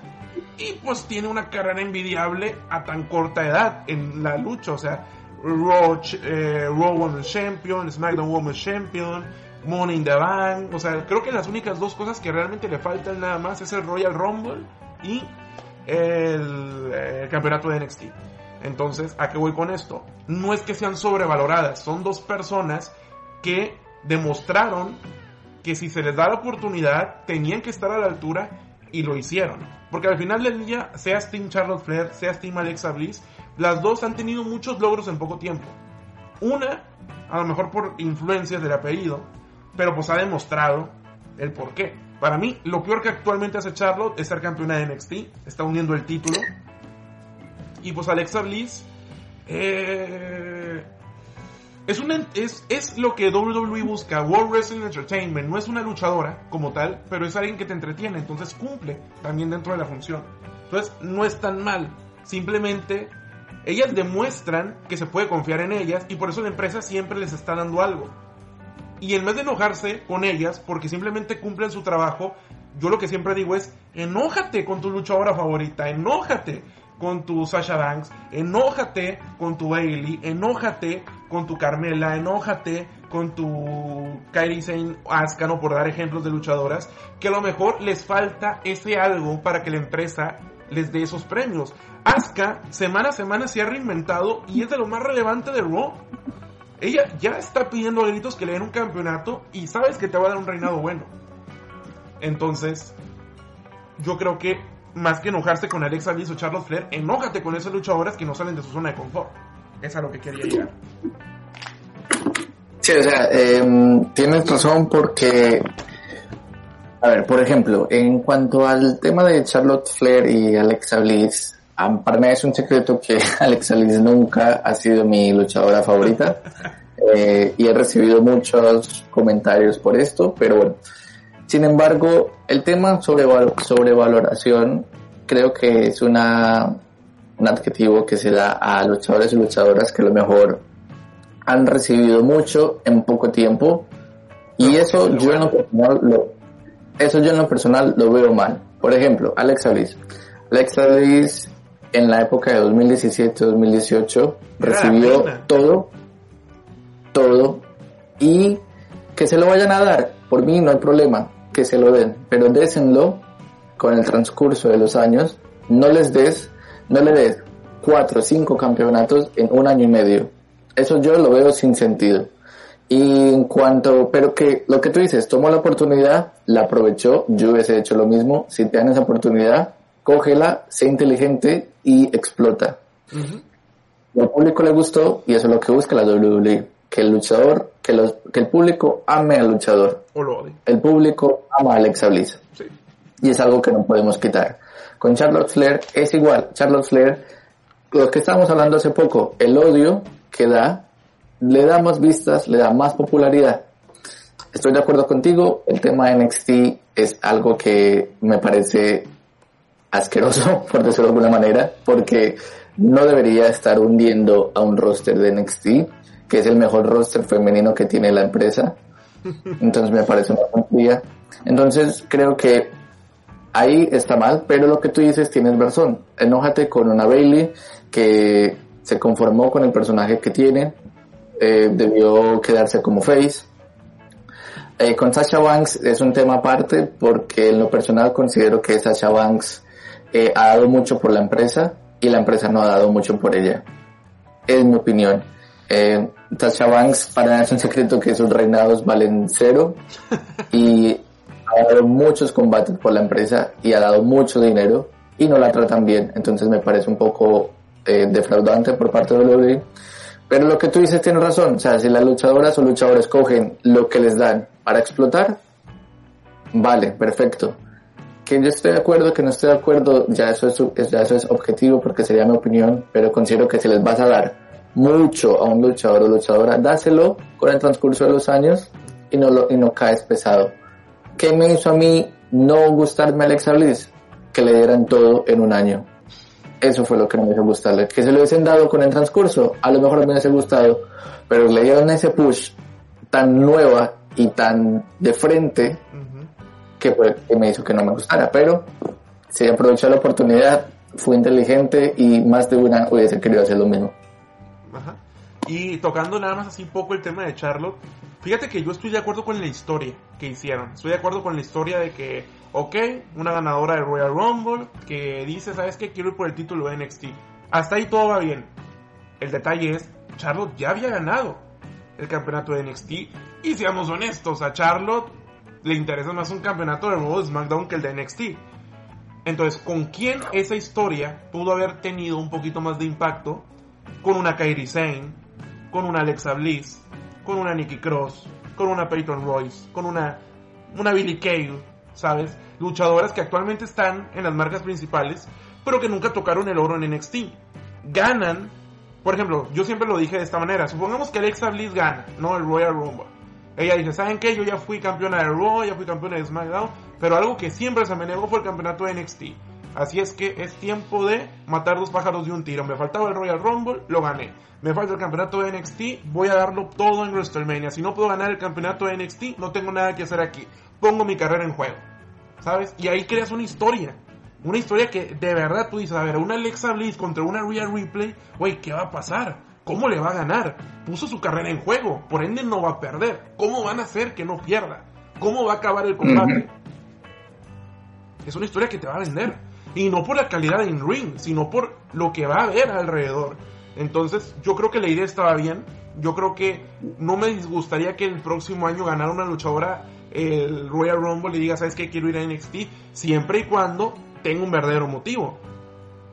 y pues tiene una carrera envidiable a tan corta edad en la lucha. O sea, Raw, eh, Women's Champion, SmackDown Women's Champion, Money in the Bank. O sea, creo que las únicas dos cosas que realmente le faltan nada más es el Royal Rumble y el, el campeonato de NXT. Entonces, ¿a qué voy con esto? No es que sean sobrevaloradas, son dos personas que demostraron que si se les da la oportunidad, tenían que estar a la altura y lo hicieron. Porque al final del día, sea Team Charlotte Flair, sea Team Alexa Bliss, las dos han tenido muchos logros en poco tiempo. Una, a lo mejor por influencias del apellido, pero pues ha demostrado el por qué. Para mí, lo peor que actualmente hace Charlotte es ser campeona de NXT, está uniendo el título. Y pues Alexa Bliss, eh, es, es, es lo que WWE busca, World Wrestling Entertainment. No es una luchadora como tal, pero es alguien que te entretiene, entonces cumple también dentro de la función. Entonces no es tan mal, simplemente ellas demuestran que se puede confiar en ellas y por eso la empresa siempre les está dando algo. Y en vez de enojarse con ellas porque simplemente cumplen su trabajo, yo lo que siempre digo es, enójate con tu luchadora favorita, enójate con tu Sasha Banks, enójate con tu Bailey, enójate con tu Carmela, enójate con tu Kairi Sane Asuka, por dar ejemplos de luchadoras, que a lo mejor les falta ese algo para que la empresa les dé esos premios. Asuka semana a semana se ha reinventado y es de lo más relevante de Raw. Ella ya está pidiendo a gritos que le den un campeonato y sabes que te va a dar un reinado bueno. Entonces, yo creo que más que enojarse con Alexa Bliss o Charlotte Flair, enójate con esas luchadoras que no salen de su zona de confort. Es a lo que quería llegar. Sí, o sea, em, tienes razón porque, a ver, por ejemplo, en cuanto al tema de Charlotte Flair y Alexa Bliss, para mí es un secreto que Alexa Bliss nunca ha sido mi luchadora favorita. Eh, y he recibido muchos comentarios por esto, pero bueno. Sin embargo, el tema sobre sobrevaloración creo que es una, un adjetivo que se da a luchadores y luchadoras que a lo mejor han recibido mucho en poco tiempo y eso yo en lo personal lo, eso yo en lo personal lo veo mal. Por ejemplo, Alexa Bliss. Alexa Bliss en la época de 2017-2018 recibió todo todo y que se lo vayan a dar. Por mí no hay problema que se lo den, pero désenlo con el transcurso de los años. No les des, no le des cuatro o cinco campeonatos en un año y medio. Eso yo lo veo sin sentido. Y en cuanto, pero que lo que tú dices, tomó la oportunidad, la aprovechó, yo hubiese hecho lo mismo. Si te dan esa oportunidad, cógela, sé inteligente y explota. Al público le gustó y eso es lo que busca la WWE que el luchador, que, los, que el público ame al luchador. O lo odie. El público ama a Alexa Bliss. Sí. Y es algo que no podemos quitar. Con Charlotte Flair es igual. Charlotte Flair, lo que estábamos hablando hace poco, el odio que da, le da más vistas, le da más popularidad. Estoy de acuerdo contigo, el tema de NXT es algo que me parece asqueroso, por decirlo de alguna manera, porque no debería estar hundiendo a un roster de NXT que es el mejor roster femenino que tiene la empresa. Entonces me parece una tontería. Entonces creo que ahí está mal, pero lo que tú dices tienes razón. Enójate con una Bailey que se conformó con el personaje que tiene, eh, debió quedarse como face. Eh, con Sasha Banks es un tema aparte porque en lo personal considero que Sasha Banks eh, ha dado mucho por la empresa y la empresa no ha dado mucho por ella. Es mi opinión. Eh, Tasha Banks, para nada es un secreto que sus reinados valen cero y dado muchos combates por la empresa y ha dado mucho dinero y no la tratan bien. Entonces me parece un poco eh, defraudante por parte de WWE. Pero lo que tú dices tiene razón. O sea, si las luchadoras o luchadores cogen lo que les dan para explotar, vale, perfecto. Que yo estoy de acuerdo, que no estoy de acuerdo, ya eso es, ya eso es objetivo porque sería mi opinión, pero considero que si les vas a dar mucho a un luchador o luchadora, dáselo con el transcurso de los años y no, lo, y no caes pesado. ¿Qué me hizo a mí no gustarme Alexa Bliss? Que le dieran todo en un año. Eso fue lo que no me hizo gustarle. Que se lo hubiesen dado con el transcurso, a lo mejor me hubiese gustado, pero le dieron ese push tan nueva y tan de frente que, fue, que me hizo que no me gustara. Pero si aprovechó la oportunidad, fue inteligente y más de una hubiese querido hacer lo mismo. Y tocando nada más así poco el tema de Charlotte, fíjate que yo estoy de acuerdo con la historia que hicieron. Estoy de acuerdo con la historia de que, ok, una ganadora del Royal Rumble que dice, ¿sabes qué? Quiero ir por el título de NXT. Hasta ahí todo va bien. El detalle es, Charlotte ya había ganado el campeonato de NXT. Y seamos honestos, a Charlotte le interesa más un campeonato de nuevo SmackDown que el de NXT. Entonces, ¿con quién esa historia pudo haber tenido un poquito más de impacto? Con una Kairi Sane, con una Alexa Bliss, con una Nikki Cross, con una Peyton Royce, con una, una Billy Kay, ¿sabes? Luchadoras que actualmente están en las marcas principales, pero que nunca tocaron el oro en NXT. Ganan, por ejemplo, yo siempre lo dije de esta manera, supongamos que Alexa Bliss gana, ¿no? El Royal Rumble. Ella dice, ¿saben qué? Yo ya fui campeona de Raw, ya fui campeona de SmackDown, pero algo que siempre se me negó fue el campeonato de NXT. Así es que es tiempo de matar dos pájaros de un tiro. Me faltaba el Royal Rumble, lo gané. Me falta el campeonato de NXT, voy a darlo todo en WrestleMania. Si no puedo ganar el campeonato de NXT, no tengo nada que hacer aquí. Pongo mi carrera en juego. ¿Sabes? Y ahí creas una historia. Una historia que de verdad tú dices, a ver, una Alexa Bliss contra una Real Replay, güey, ¿qué va a pasar? ¿Cómo le va a ganar? Puso su carrera en juego, por ende no va a perder. ¿Cómo van a hacer que no pierda? ¿Cómo va a acabar el combate? Es una historia que te va a vender. Y no por la calidad de in-ring, sino por lo que va a haber alrededor. Entonces, yo creo que la idea estaba bien. Yo creo que no me disgustaría que el próximo año ganara una luchadora el Royal Rumble y diga, ¿sabes qué? Quiero ir a NXT. Siempre y cuando tenga un verdadero motivo.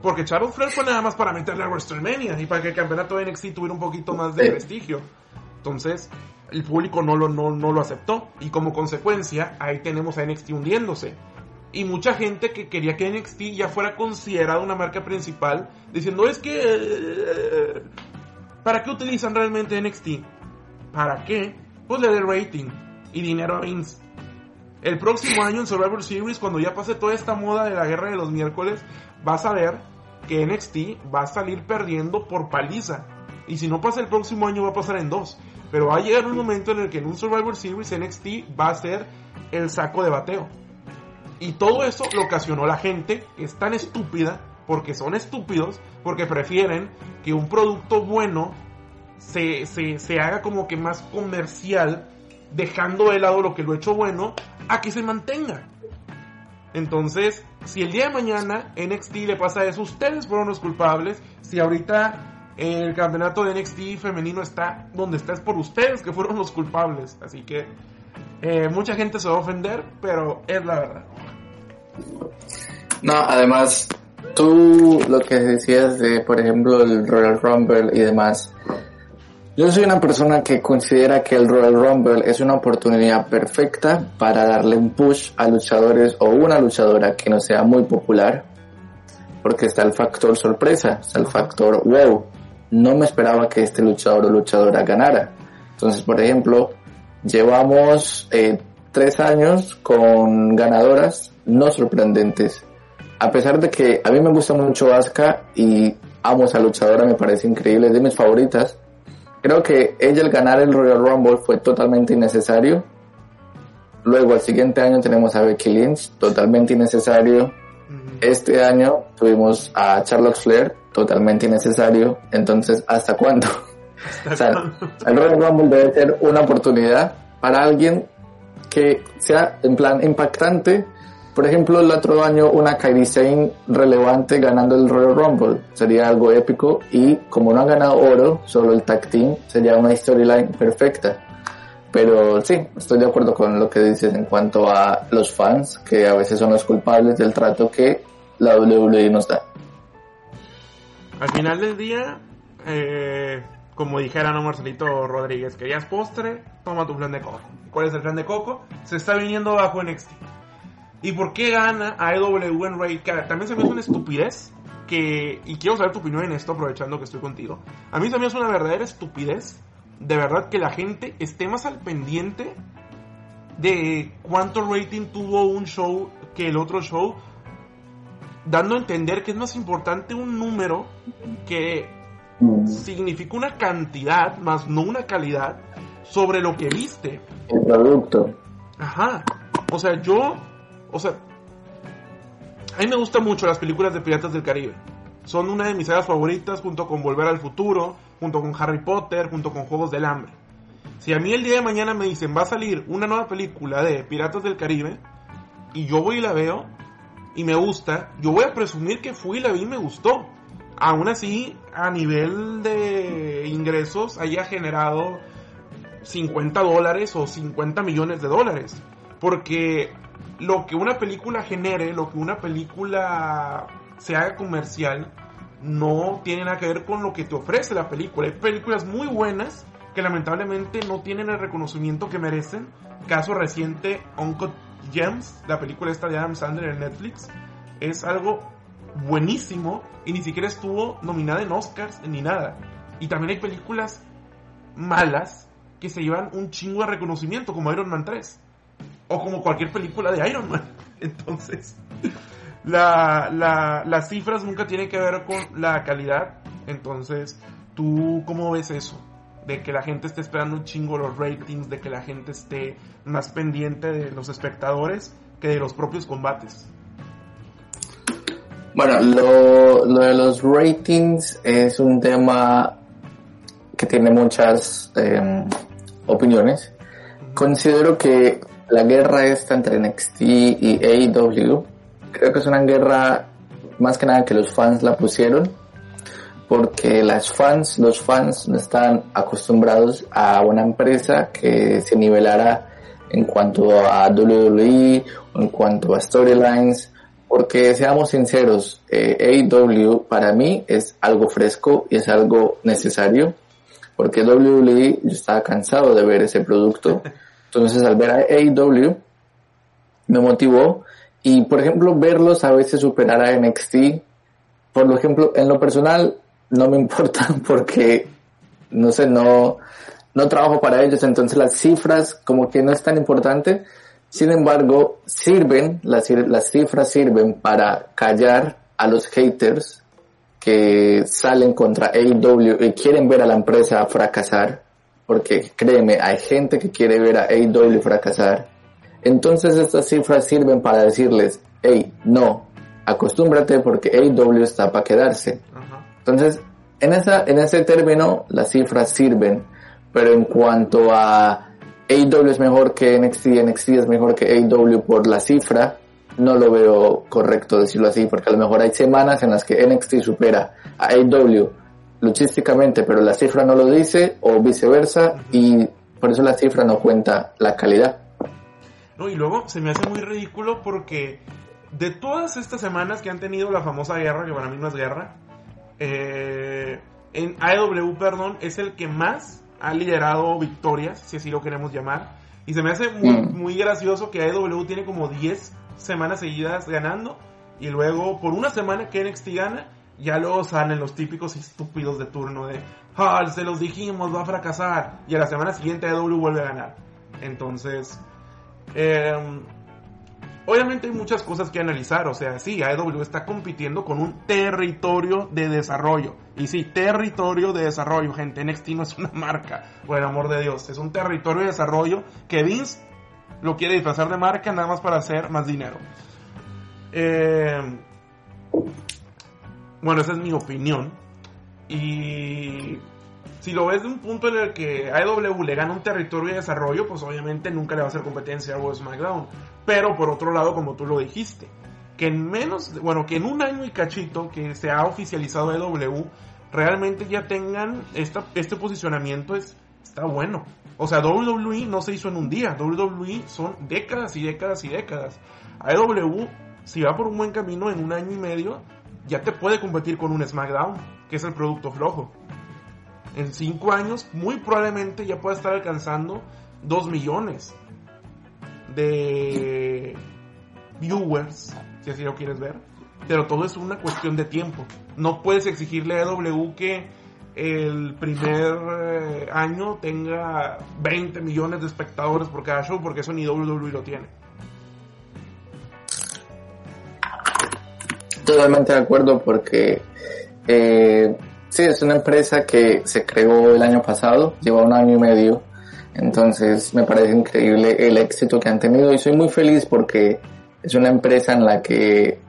Porque Charlotte Flair fue nada más para meterle a WrestleMania y para que el campeonato de NXT tuviera un poquito más de prestigio. Entonces, el público no lo, no, no lo aceptó. Y como consecuencia, ahí tenemos a NXT hundiéndose. Y mucha gente que quería que NXT ya fuera considerada una marca principal, diciendo es que... eh, ¿Para qué utilizan realmente NXT? ¿Para qué? Pues le dé rating y dinero a Vince. El próximo año en Survivor Series, cuando ya pase toda esta moda de la guerra de los miércoles, vas a ver que NXT va a salir perdiendo por paliza. Y si no pasa el próximo año, va a pasar en dos. Pero va a llegar un momento en el que en un Survivor Series NXT va a ser el saco de bateo. Y todo eso lo ocasionó la gente, que es tan estúpida, porque son estúpidos, porque prefieren que un producto bueno se, se, se haga como que más comercial, dejando de lado lo que lo ha hecho bueno, a que se mantenga. Entonces, si el día de mañana NXT le pasa eso, ustedes fueron los culpables. Si ahorita el campeonato de NXT femenino está donde está, es por ustedes que fueron los culpables. Así que eh, mucha gente se va a ofender, pero es la verdad. No, además, tú lo que decías de, por ejemplo, el Royal Rumble y demás, yo soy una persona que considera que el Royal Rumble es una oportunidad perfecta para darle un push a luchadores o una luchadora que no sea muy popular, porque está el factor sorpresa, está el factor wow. No me esperaba que este luchador o luchadora ganara. Entonces, por ejemplo, llevamos eh, tres años con ganadoras no sorprendentes. A pesar de que a mí me gusta mucho Asuka y amo a esa luchadora, me parece increíble, es de mis favoritas. Creo que ella el ganar el Royal Rumble fue totalmente innecesario. Luego al siguiente año tenemos a Becky Lynch, totalmente innecesario. Este año tuvimos a Charlotte Flair, totalmente innecesario. Entonces, ¿hasta cuándo? O sea, el Royal Rumble debe ser una oportunidad para alguien que sea en plan impactante. Por ejemplo, el otro año una Kairi Sane relevante ganando el Royal Rumble sería algo épico y como no han ganado oro, solo el tag team, sería una storyline perfecta. Pero sí, estoy de acuerdo con lo que dices en cuanto a los fans, que a veces son los culpables del trato que la WWE nos da. Al final del día, eh, como dijera no Marcelito Rodríguez, querías postre, toma tu flan de coco. ¿Cuál es el flan de coco? Se está viniendo bajo NXT. ¿Y por qué gana AEW en Card? También se me hace una estupidez que, y quiero saber tu opinión en esto aprovechando que estoy contigo. A mí también es una verdadera estupidez, de verdad, que la gente esté más al pendiente de cuánto rating tuvo un show que el otro show, dando a entender que es más importante un número que significa una cantidad, más no una calidad, sobre lo que viste. El producto. Ajá. O sea, yo, o sea, a mí me gustan mucho las películas de Piratas del Caribe. Son una de mis sagas favoritas junto con Volver al Futuro, junto con Harry Potter, junto con Juegos del Hambre. Si a mí el día de mañana me dicen va a salir una nueva película de Piratas del Caribe y yo voy y la veo y me gusta, yo voy a presumir que fui y la vi y me gustó. Aún así, a nivel de ingresos haya generado 50 dólares o 50 millones de dólares. Porque lo que una película genere, lo que una película se haga comercial, no tiene nada que ver con lo que te ofrece la película. Hay películas muy buenas que lamentablemente no tienen el reconocimiento que merecen. Caso reciente, Uncut Gems, la película esta de Adam Sandler en Netflix, es algo buenísimo y ni siquiera estuvo nominada en Oscars ni nada. Y también hay películas malas que se llevan un chingo de reconocimiento, como Iron Man 3. O como cualquier película de Iron Man. Entonces, la, la, las cifras nunca tienen que ver con la calidad. Entonces, ¿tú cómo ves eso? De que la gente esté esperando un chingo los ratings, de que la gente esté más pendiente de los espectadores que de los propios combates. Bueno, lo, lo de los ratings es un tema que tiene muchas eh, opiniones. Considero que la guerra esta entre NXT y AEW, creo que es una guerra más que nada que los fans la pusieron, porque las fans, los fans no están acostumbrados a una empresa que se nivelara en cuanto a WWE en cuanto a storylines, porque seamos sinceros, eh, AEW para mí es algo fresco y es algo necesario, porque WWE yo estaba cansado de ver ese producto, entonces al ver a AEW me motivó Y por ejemplo, verlos a veces superar a NXT, por ejemplo, en lo personal no me importa porque, no sé, no, no trabajo para ellos, entonces las cifras como que no es tan importante. Sin embargo, sirven, las, las cifras sirven para callar a los haters que salen contra AEW y quieren ver a la empresa fracasar, porque créeme, hay gente que quiere ver a AEW fracasar. Entonces estas cifras sirven para decirles, hey, no, acostúmbrate porque AEW está para quedarse. Entonces, en, esa, en ese término, las cifras sirven, pero en cuanto a AEW es mejor que NXT, NXT es mejor que AEW por la cifra, no lo veo correcto decirlo así, porque a lo mejor hay semanas en las que NXT supera a AEW luchísticamente, pero la cifra no lo dice, o viceversa, y por eso la cifra no cuenta la calidad. No, y luego se me hace muy ridículo porque de todas estas semanas que han tenido la famosa guerra, que para mí no es guerra, eh, en AEW, perdón, es el que más ha liderado victorias, si así lo queremos llamar. Y se me hace muy, mm. muy gracioso que AEW tiene como 10 semanas seguidas ganando. Y luego, por una semana que NXT gana, ya luego salen los típicos estúpidos de turno de, ah, se los dijimos, va a fracasar. Y a la semana siguiente AEW vuelve a ganar. Entonces, eh, Obviamente hay muchas cosas que analizar, o sea, sí, AEW está compitiendo con un territorio de desarrollo. Y sí, territorio de desarrollo, gente, NXT no es una marca, por el amor de Dios, es un territorio de desarrollo que Vince lo quiere disfrazar de marca nada más para hacer más dinero. Eh, bueno, esa es mi opinión. Y si lo ves de un punto en el que AEW le gana un territorio de desarrollo, pues obviamente nunca le va a hacer competencia a Raw SmackDown. Pero por otro lado, como tú lo dijiste, que en menos, bueno, que en un año y cachito que se ha oficializado AEW, realmente ya tengan este posicionamiento es, está bueno. O sea, WWE no se hizo en un día, WWE son décadas y décadas y décadas. AEW, si va por un buen camino en un año y medio, ya te puede competir con un SmackDown, que es el producto flojo en 5 años muy probablemente ya pueda estar alcanzando 2 millones de viewers, si así lo quieres ver. Pero todo es una cuestión de tiempo. No puedes exigirle a W que el primer eh, año tenga 20 millones de espectadores por cada show, porque eso ni WWE lo tiene. Totalmente de acuerdo, porque eh, Sí, es una empresa que se creó el año pasado, lleva un año y medio, entonces me parece increíble el éxito que han tenido y soy muy feliz porque es una empresa en la que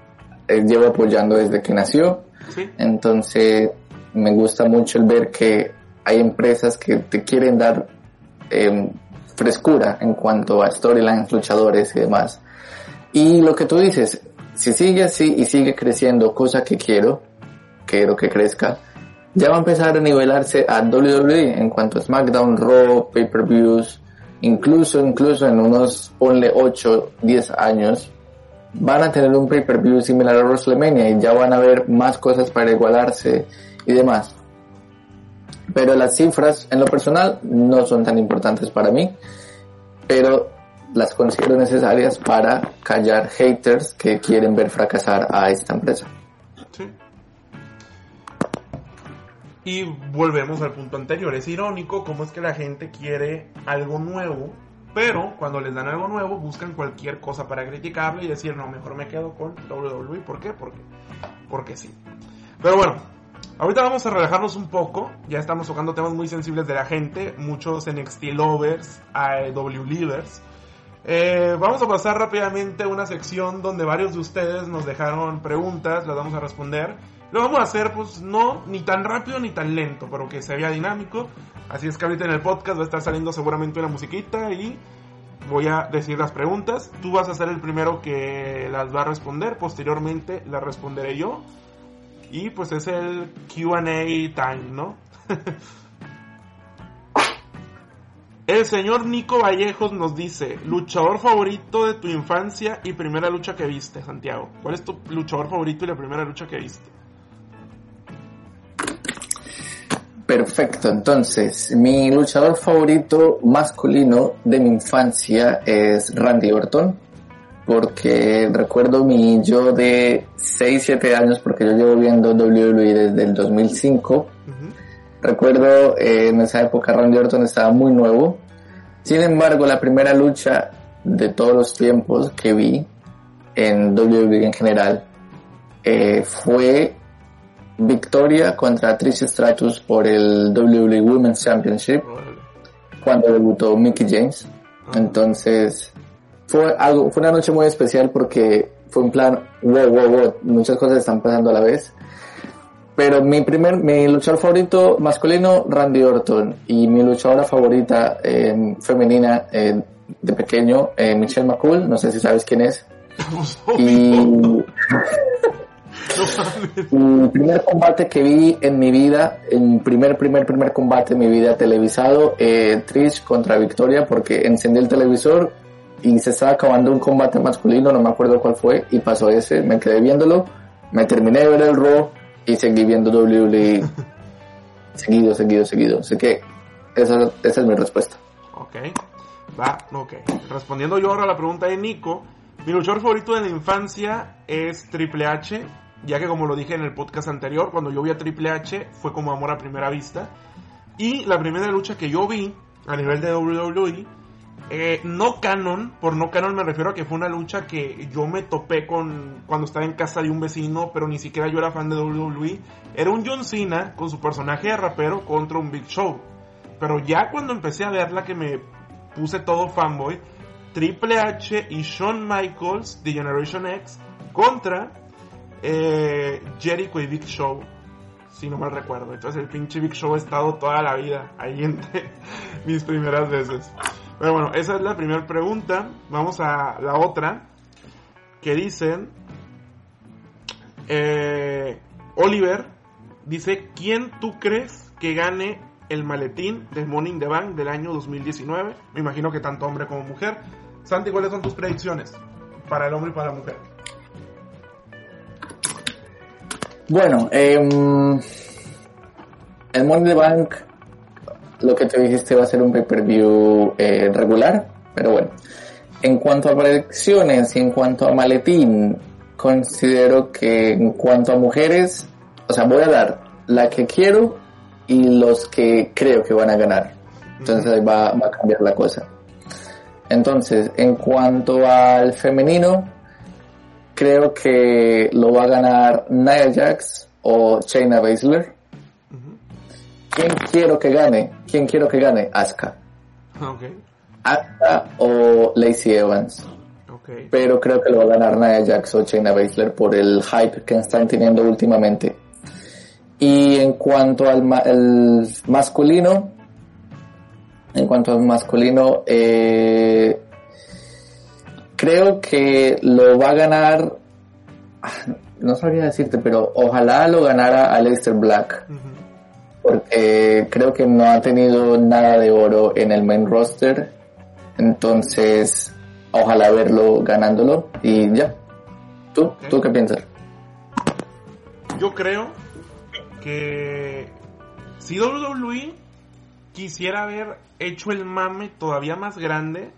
eh, llevo apoyando desde que nació, entonces me gusta mucho el ver que hay empresas que te quieren dar em, frescura en cuanto a storylines, luchadores y demás. Y lo que tú dices, si sigue así y sigue creciendo, cosa que quiero, quiero que crezca, ya va a empezar a nivelarse a WWE en cuanto a SmackDown, Raw, pay-per-views, incluso, incluso en unos, ponle 8, 10 años, van a tener un pay-per-view similar a WrestleMania y ya van a ver más cosas para igualarse y demás. Pero las cifras, en lo personal, no son tan importantes para mí, pero las considero necesarias para callar haters que quieren ver fracasar a esta empresa. Y volvemos al punto anterior. Es irónico cómo es que la gente quiere algo nuevo, pero cuando les dan algo nuevo buscan cualquier cosa para criticarlo y decir, no, mejor me quedo con WWE. ¿Por qué? Porque, porque sí. Pero bueno, ahorita vamos a relajarnos un poco. Ya estamos tocando temas muy sensibles de la gente, muchos NXT lovers, AEW leaders. Eh, vamos a pasar rápidamente a una sección donde varios de ustedes nos dejaron preguntas, las vamos a responder. Lo vamos a hacer, pues, no ni tan rápido ni tan lento, pero que se vea dinámico. Así es que ahorita en el podcast va a estar saliendo seguramente una musiquita y voy a decir las preguntas. Tú vas a ser el primero que las va a responder. Posteriormente las responderé yo. Y pues es el QA time, ¿no? el señor Nico Vallejos nos dice: Luchador favorito de tu infancia y primera lucha que viste, Santiago. ¿Cuál es tu luchador favorito y la primera lucha que viste? Perfecto, entonces mi luchador favorito masculino de mi infancia es Randy Orton, porque recuerdo mi yo de 6, 7 años, porque yo llevo viendo WWE desde el 2005. Ujú. Recuerdo eh, en esa época Randy Orton estaba muy nuevo. Sin embargo, la primera lucha de todos los tiempos que vi en WWE en general eh, fue victoria contra Trish Stratus por el WWE Women's Championship cuando debutó Mickey James. Entonces, fue algo, fue una noche muy especial porque fue un plan, wow, wow, wow, muchas cosas están pasando a la vez. Pero mi primer, mi luchador favorito masculino, Randy Orton, y mi luchadora favorita eh, femenina eh, de pequeño, eh, Michelle McCool, no sé si sabes quién es. Y mi primer combate que vi en mi vida, en primer, primer, primer combate en mi vida televisado, eh, Trish contra Victoria, porque encendí el televisor y se estaba acabando un combate masculino, no me acuerdo cuál fue, y pasó ese, me quedé viéndolo, me terminé de ver el Raw y seguí viendo WWE seguido, seguido, seguido. Así que esa, esa es mi respuesta. Ok. Va, ok. Respondiendo yo ahora a la pregunta de Nico, mi luchador favorito de la infancia es Triple H, ya que como lo dije en el podcast anterior, cuando yo vi a Triple H fue como amor a primera vista. Y la primera lucha que yo vi a nivel de WWE, eh, no canon, por no canon me refiero a que fue una lucha que yo me topé con cuando estaba en casa de un vecino, pero ni siquiera yo era fan de WWE. Era un John Cena con su personaje de rapero contra un Big Show. Pero ya cuando empecé a verla que me puse todo fanboy, Triple H y Shawn Michaels de Generation X contra eh, Jericho y Big Show, si no mal recuerdo. Entonces el pinche Big Show ha estado toda la vida ahí entre mis primeras veces. Pero bueno, esa es la primera pregunta. Vamos a la otra. Que dicen... eh, Oliver dice, ¿quién tú crees que gane el maletín de Morning the Bank del año 2019? Me imagino que tanto hombre como mujer. Santi, ¿cuáles son tus predicciones? Para el hombre y para la mujer. Bueno, em, el Money the Bank, lo que te dijiste va a ser un pay-per-view eh, regular, pero bueno. En cuanto a predicciones y en cuanto a maletín, considero que en cuanto a mujeres, o sea, voy a dar la que quiero y los que creo que van a ganar. Entonces ahí va, va a cambiar la cosa. Entonces, en cuanto al femenino, creo que lo va a ganar Nia Jax o Shayna Baszler. ¿Quién quiero que gane? ¿Quién quiero que gane? Asuka. Ok, Asuka o Lacey Evans. ok. Pero creo que lo va a ganar Nia Jax o Shayna Baszler por el hype que están teniendo últimamente. Y en cuanto al ma- el masculino, en cuanto al masculino, eh, creo que lo va a ganar, no sabría decirte, pero ojalá lo ganara Aleister Black, porque creo que no ha tenido nada de oro en el main roster, entonces ojalá verlo ganándolo y ya. ¿Tú? ¿Tú qué piensas? Yo creo que si WWE quisiera haber hecho el mame todavía más grande,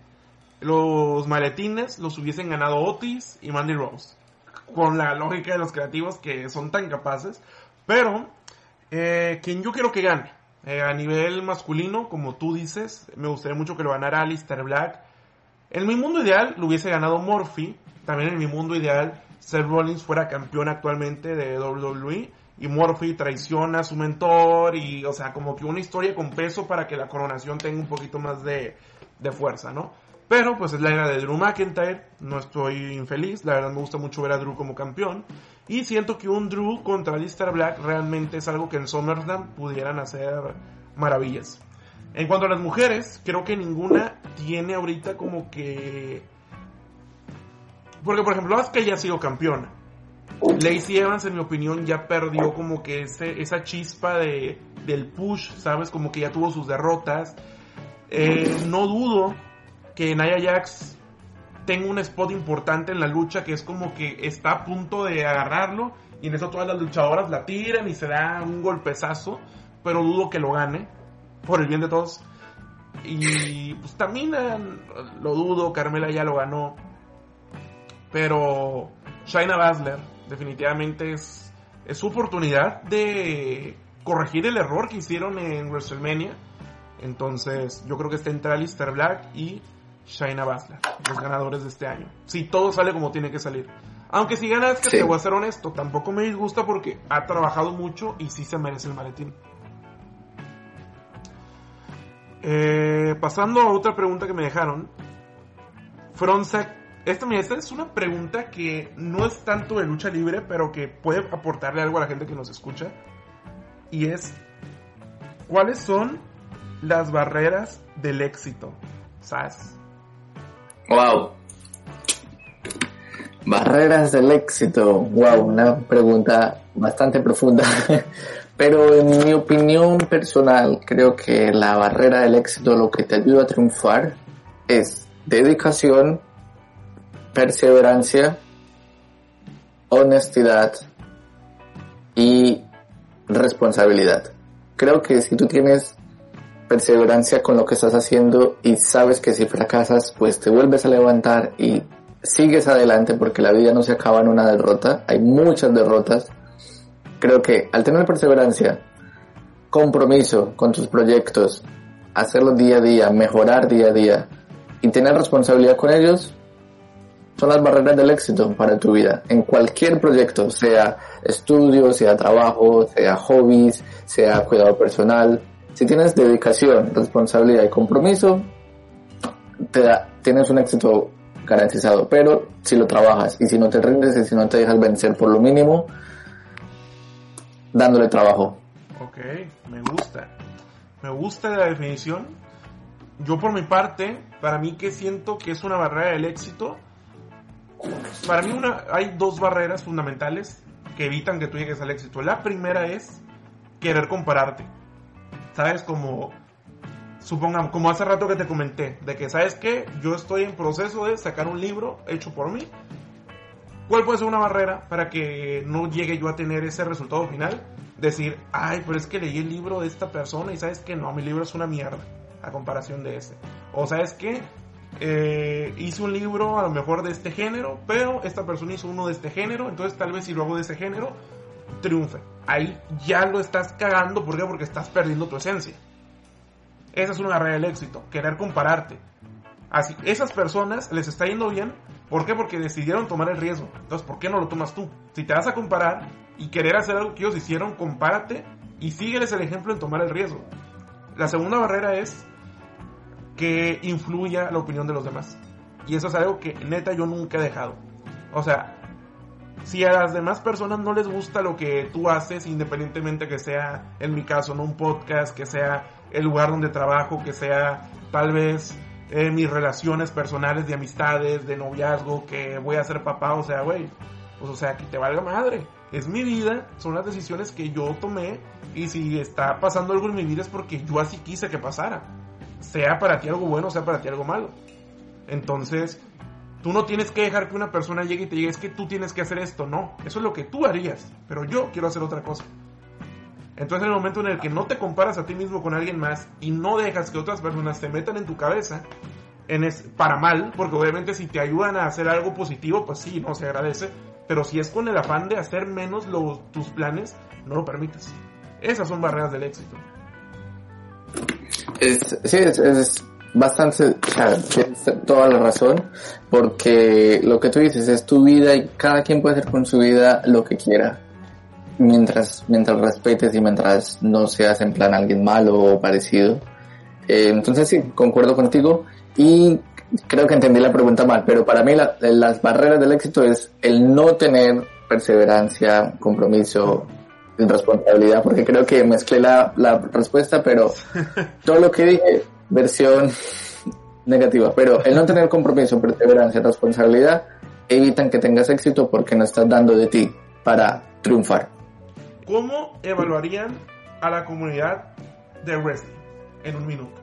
los maletines los hubiesen ganado Otis y Mandy Rose. Con la lógica de los creativos que son tan capaces. Pero, eh, quien yo quiero que gane, eh, a nivel masculino, como tú dices, me gustaría mucho que lo ganara Alistair Black. En mi mundo ideal lo hubiese ganado Murphy. También en mi mundo ideal Seth Rollins fuera campeón actualmente de WWE. Y Murphy traiciona a su mentor. Y, o sea, como que una historia con peso para que la coronación tenga un poquito más de, de fuerza, ¿no? Pero pues es la era de Drew McIntyre. No estoy infeliz. La verdad me gusta mucho ver a Drew como campeón. Y siento que un Drew contra Alistair Black realmente es algo que en SummerSlam pudieran hacer maravillas. En cuanto a las mujeres, creo que ninguna tiene ahorita como que... Porque, por ejemplo, Asuka ya ha sido campeona. Lacey Evans, en mi opinión, ya perdió como que ese, esa chispa de, del push, ¿sabes? Como que ya tuvo sus derrotas. Eh, no dudo que Nia Jax tenga un spot importante en la lucha que es como que está a punto de agarrarlo y en eso todas las luchadoras la tiran y se da un golpezazo, pero dudo que lo gane por el bien de todos. Y pues Tamina, lo dudo, Carmela ya lo ganó. Pero Shaina Baszler definitivamente es, es su oportunidad de corregir el error que hicieron en WrestleMania. Entonces, yo creo que está entre Alistair Black y Shaina Baszler, los ganadores de este año. Si todo sale como tiene que salir. Aunque si ganas, que Sí. te voy a ser honesto, tampoco me disgusta porque ha trabajado mucho y sí se merece el maletín. Eh, pasando a otra pregunta que me dejaron. Fronza, esta, mira, esta es una pregunta que no es tanto de lucha libre, pero que puede aportarle algo a la gente que nos escucha. Y es, ¿cuáles son las barreras del éxito? ¿Sabes? Wow. Barreras del éxito. Wow, una pregunta bastante profunda. Pero en mi opinión personal, creo que la barrera del éxito lo que te ayuda a triunfar es dedicación, perseverancia, honestidad y responsabilidad. Creo que si tú tienes perseverancia con lo que estás haciendo y sabes que si fracasas, pues te vuelves a levantar y sigues adelante porque la vida no se acaba en una derrota, hay muchas derrotas. Creo que al tener perseverancia, compromiso con tus proyectos, hacerlo día a día, mejorar día a día y tener responsabilidad con ellos, son las barreras del éxito para tu vida. En cualquier proyecto, sea estudio, sea trabajo, sea hobbies, sea cuidado personal. Si tienes dedicación, responsabilidad y compromiso, te da- tienes un éxito garantizado. Pero si lo trabajas y si no te rindes y si no te dejas vencer por lo mínimo, dándole trabajo. Ok, me gusta. Me gusta la definición. Yo por mi parte, para mí que siento que es una barrera del éxito, para mí una, hay dos barreras fundamentales que evitan que tú llegues al éxito. La primera es querer compararte. ¿Sabes? Como, supongamos, como hace rato que te comenté, de que, ¿sabes qué? Yo estoy en proceso de sacar un libro hecho por mí. ¿Cuál puede ser una barrera para que no llegue yo a tener ese resultado final? Decir, ay, pero es que leí el libro de esta persona y sabes que no, mi libro es una mierda a comparación de ese. O sabes que hice un libro a lo mejor de este género, pero esta persona hizo uno de este género, entonces tal vez si lo hago de ese género, triunfe. Ahí ya lo estás cagando, ¿por qué? Porque estás perdiendo tu esencia. Esa es una barrera del éxito, querer compararte. Así, esas personas les está yendo bien. ¿Por qué? Porque decidieron tomar el riesgo. Entonces, ¿por qué no lo tomas tú? Si te vas a comparar y querer hacer algo que ellos hicieron, compárate y sígueles el ejemplo en tomar el riesgo. La segunda barrera es que influya la opinión de los demás. Y eso es algo que neta yo nunca he dejado. O sea, si a las demás personas no les gusta lo que tú haces, independientemente que sea, en mi caso, no un podcast, que sea el lugar donde trabajo, que sea tal vez eh, mis relaciones personales de amistades, de noviazgo, que voy a ser papá, o sea, güey, pues o sea, que te valga madre. Es mi vida, son las decisiones que yo tomé y si está pasando algo en mi vida es porque yo así quise que pasara. Sea para ti algo bueno, sea para ti algo malo. Entonces, tú no tienes que dejar que una persona llegue y te diga, es que tú tienes que hacer esto, no. Eso es lo que tú harías, pero yo quiero hacer otra cosa. Entonces, en el momento en el que no te comparas a ti mismo con alguien más y no dejas que otras personas te metan en tu cabeza, en es, para mal, porque obviamente si te ayudan a hacer algo positivo, pues sí, no se agradece. Pero si es con el afán de hacer menos los, tus planes, no lo permitas. Esas son barreras del éxito. Es, sí, es bastante, o sea, tienes toda la razón, porque lo que tú dices es tu vida y cada quien puede hacer con su vida lo que quiera. Mientras, mientras respetes y mientras no seas en plan alguien malo o parecido. Eh, entonces sí, concuerdo contigo y creo que entendí la pregunta mal, pero para mí la- las barreras del éxito es el no tener perseverancia, compromiso, responsabilidad, porque creo que mezclé la, la respuesta, pero todo lo que dije, versión negativa, pero el no tener compromiso, perseverancia, responsabilidad, evitan que tengas éxito porque no estás dando de ti para triunfar. ¿Cómo evaluarían a la comunidad de wrestling en un minuto?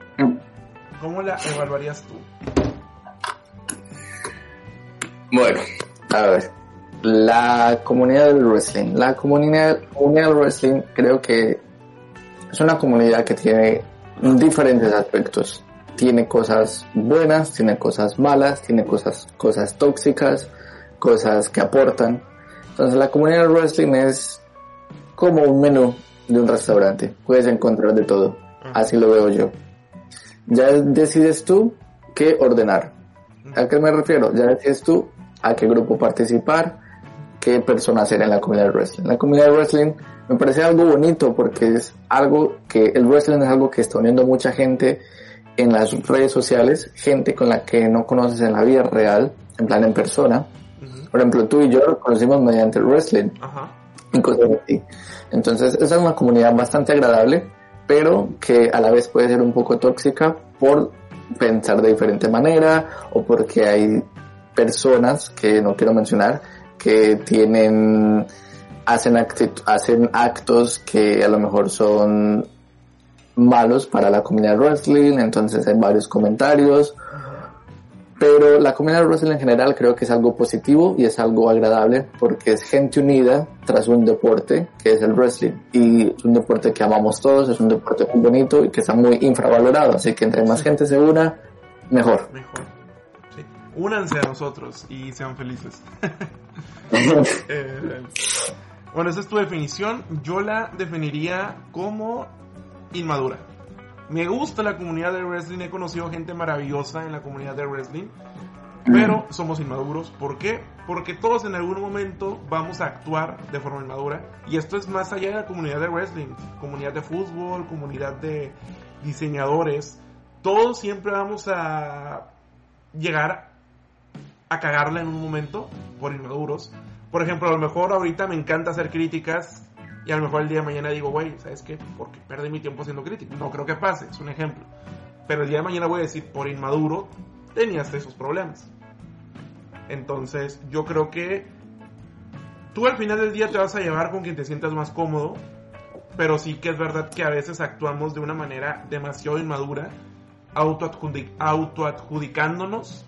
¿Cómo la evaluarías tú? Bueno, a ver, la comunidad del wrestling. La comunidad, comunidad del wrestling creo que es una comunidad que tiene diferentes aspectos. Tiene cosas buenas, tiene cosas malas, tiene cosas, cosas tóxicas, cosas que aportan. Entonces la comunidad del wrestling es como un menú de un restaurante. Puedes encontrar de todo. Así lo veo yo. Ya decides tú qué ordenar. ¿A qué me refiero? Ya decides tú a qué grupo participar, qué persona ser en la comunidad del wrestling. La comunidad del wrestling me parece algo bonito porque es algo que el wrestling es algo que está uniendo mucha gente en las redes sociales, gente con la que no conoces en la vida real, en plan en persona. Por ejemplo, tú y yo nos conocimos mediante el wrestling y cosas así. Entonces, esa es una comunidad bastante agradable, pero que a la vez puede ser un poco tóxica por pensar de diferente manera o porque hay personas que no quiero mencionar que tienen hacen hacen actos que a lo mejor son malos para la comunidad wrestling, entonces hay varios comentarios. Pero la comunidad wrestling en general creo que es algo positivo y es algo agradable porque es gente unida tras un deporte que es el wrestling. Y es un deporte que amamos todos, es un deporte muy bonito y que está muy infravalorado. Así que entre más gente se una, mejor. Mejor. Sí. Únanse a nosotros y sean felices. Eh, bueno, esa es tu definición. Yo la definiría como inmadura. Me gusta la comunidad de wrestling. He conocido gente maravillosa en la comunidad de wrestling. Pero somos inmaduros. ¿Por qué? Porque todos en algún momento vamos a actuar de forma inmadura. Y esto es más allá de la comunidad de wrestling. Comunidad de fútbol, comunidad de diseñadores. Todos siempre vamos a llegar a cagarla en un momento por inmaduros. Por ejemplo, a lo mejor ahorita me encanta hacer críticas y a lo mejor el día de mañana digo, güey, ¿sabes qué? Porque perdí mi tiempo siendo crítico. No creo que pase, es un ejemplo. Pero el día de mañana voy a decir, por inmaduro, tenías esos problemas. Entonces, yo creo que tú al final del día te vas a llevar con quien te sientas más cómodo, pero sí que es verdad que a veces actuamos de una manera demasiado inmadura, autoadjudic- autoadjudicándonos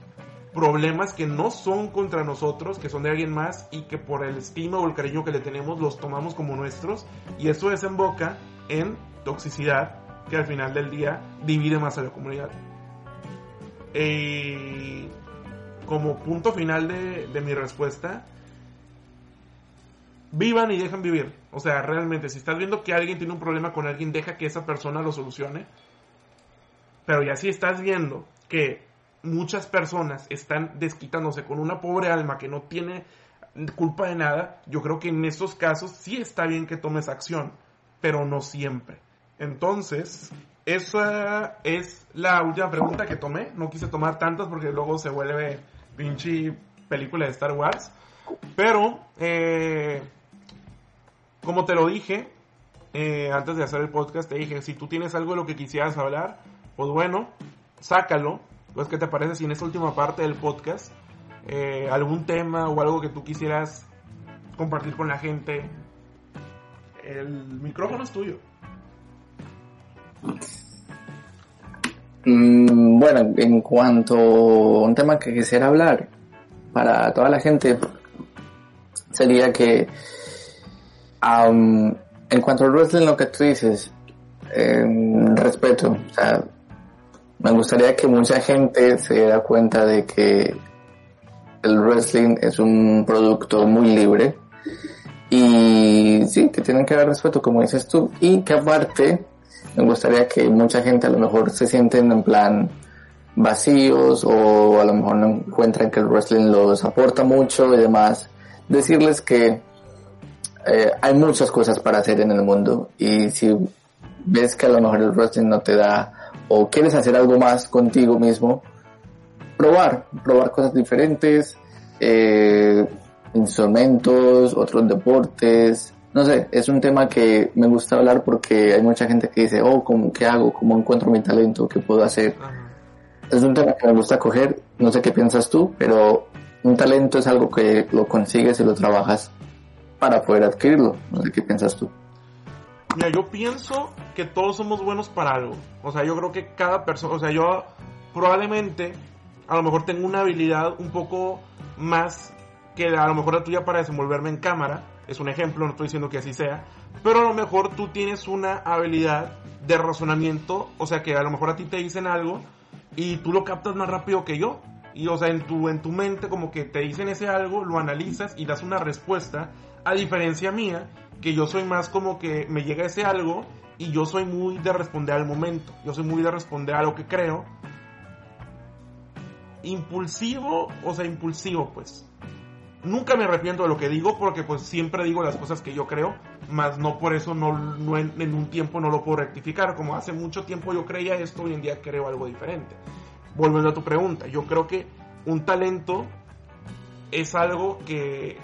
problemas que no son contra nosotros, que son de alguien más y que por el estima o el cariño que le tenemos los tomamos como nuestros y eso desemboca en toxicidad que al final del día divide más a la comunidad. Como punto final de, de mi respuesta, vivan y dejan vivir. O sea, realmente, si estás viendo que alguien tiene un problema con alguien, deja que esa persona lo solucione. Pero ya si estás viendo que muchas personas están desquitándose con una pobre alma que no tiene culpa de nada, yo creo que en esos casos sí está bien que tomes acción, pero no siempre. Entonces, esa es la última pregunta que tomé. No quise tomar tantas porque luego se vuelve pinche película de Star Wars. Pero, eh, como te lo dije, eh, antes de hacer el podcast, te dije, si tú tienes algo de lo que quisieras hablar, pues bueno, sácalo. Pues, ¿qué te parece si en esta última parte del podcast, eh, algún tema o algo que tú quisieras compartir con la gente? El micrófono es tuyo. Mm, bueno, en cuanto a un tema que quisiera hablar para toda la gente, sería que am, en cuanto al wrestling, lo que tú dices, em, respeto, o sea, me gustaría que mucha gente se diera cuenta de que el wrestling es un producto muy libre y sí, que tienen que dar respeto, como dices tú, y que aparte me gustaría que mucha gente a lo mejor se sienten en plan vacíos o a lo mejor no encuentran que el wrestling los aporta mucho y demás, decirles que eh, hay muchas cosas para hacer en el mundo y si ves que a lo mejor el wrestling no te da o quieres hacer algo más contigo mismo, probar, probar cosas diferentes, eh, instrumentos, otros deportes, no sé, es un tema que me gusta hablar porque hay mucha gente que dice, oh, ¿cómo, ¿qué hago? ¿Cómo encuentro mi talento? ¿Qué puedo hacer? Es un tema que me gusta coger, no sé qué piensas tú, pero un talento es algo que lo consigues y lo trabajas para poder adquirirlo. No sé qué piensas tú. Mira, yo pienso que todos somos buenos para algo. O sea, yo creo que cada persona, o sea, yo probablemente a lo mejor tengo una habilidad un poco más que a lo mejor la tuya para desenvolverme en cámara. Es un ejemplo, no estoy diciendo que así sea. Pero a lo mejor tú tienes una habilidad de razonamiento. O sea, que a lo mejor a ti te dicen algo y tú lo captas más rápido que yo. Y o sea, en tu, en tu mente como que te dicen ese algo, lo analizas y das una respuesta, a diferencia mía, que yo soy más como que me llega ese algo y yo soy muy de responder al momento, yo soy muy de responder a lo que creo. Impulsivo, o sea, impulsivo pues. Nunca me arrepiento de lo que digo porque pues siempre digo las cosas que yo creo, más no por eso no, no en, un tiempo no lo puedo rectificar. Como hace mucho tiempo yo creía esto, hoy en día creo algo diferente. Volviendo a tu pregunta, yo creo que un talento es algo que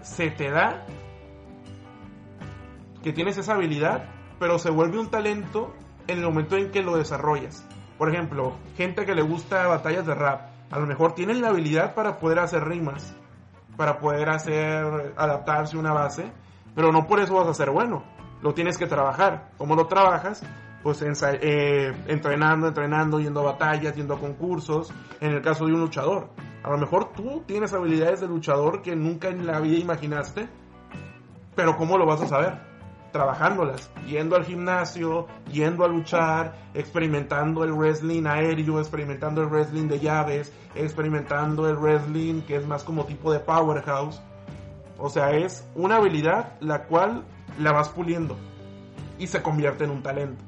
se te da, que tienes esa habilidad, pero se vuelve un talento en el momento en que lo desarrollas. Por ejemplo, gente que le gusta batallas de rap, a lo mejor tienen la habilidad para poder hacer rimas, para poder hacer, adaptarse a una base, pero no por eso vas a ser bueno. Lo tienes que trabajar. ¿Cómo lo trabajas? Pues eh, entrenando, entrenando, yendo a batallas, yendo a concursos. En el caso de un luchador. A lo mejor tú tienes habilidades de luchador que nunca en la vida imaginaste, pero ¿cómo lo vas a saber? Trabajándolas, yendo al gimnasio, yendo a luchar, experimentando el wrestling aéreo, experimentando el wrestling de llaves, experimentando el wrestling que es más como tipo de powerhouse. O sea, es una habilidad la cual la vas puliendo y se convierte en un talento.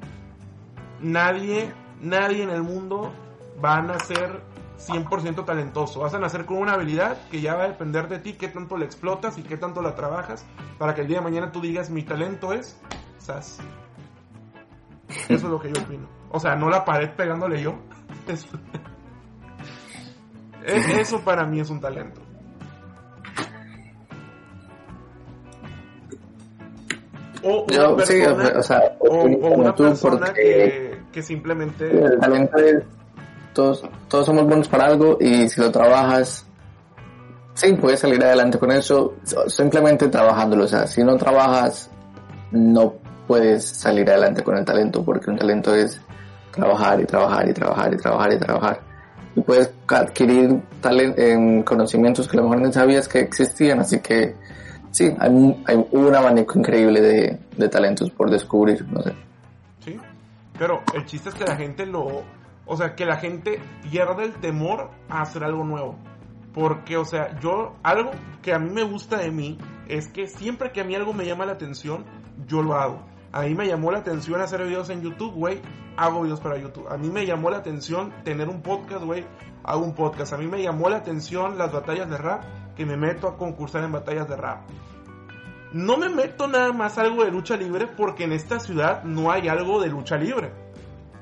Nadie, nadie en el mundo va a nacer 100% talentoso. Vas a nacer con una habilidad que ya va a depender de ti, qué tanto la explotas y qué tanto la trabajas para que el día de mañana tú digas, mi talento es SAS. Eso es lo que yo opino. O sea, no la pared pegándole yo. Eso, eso para mí es un talento. O una persona, o, sea, o, una persona que, que simplemente... El talento es todos, todos somos buenos para algo y si lo trabajas, sí, puedes salir adelante con eso, simplemente trabajándolo. O sea, si no trabajas, no puedes salir adelante con el talento, porque un talento es trabajar y trabajar y trabajar y trabajar y trabajar. Y puedes adquirir en conocimientos que a lo mejor no sabías que existían, así que sí, hay, hay un abanico increíble de, de talentos por descubrir, no sé. Sí, pero el chiste es que la gente lo, o sea, que la gente pierda el temor a hacer algo nuevo. Porque, o sea, yo, algo que a mí me gusta de mí es que siempre que a mí algo me llama la atención, yo lo hago. A mí me llamó la atención hacer videos en YouTube, güey, hago videos para YouTube. A mí me llamó la atención tener un podcast, güey, hago un podcast. A mí me llamó la atención las batallas de rap, que me meto a concursar en batallas de rap. No me meto nada más algo de lucha libre porque en esta ciudad no hay algo de lucha libre.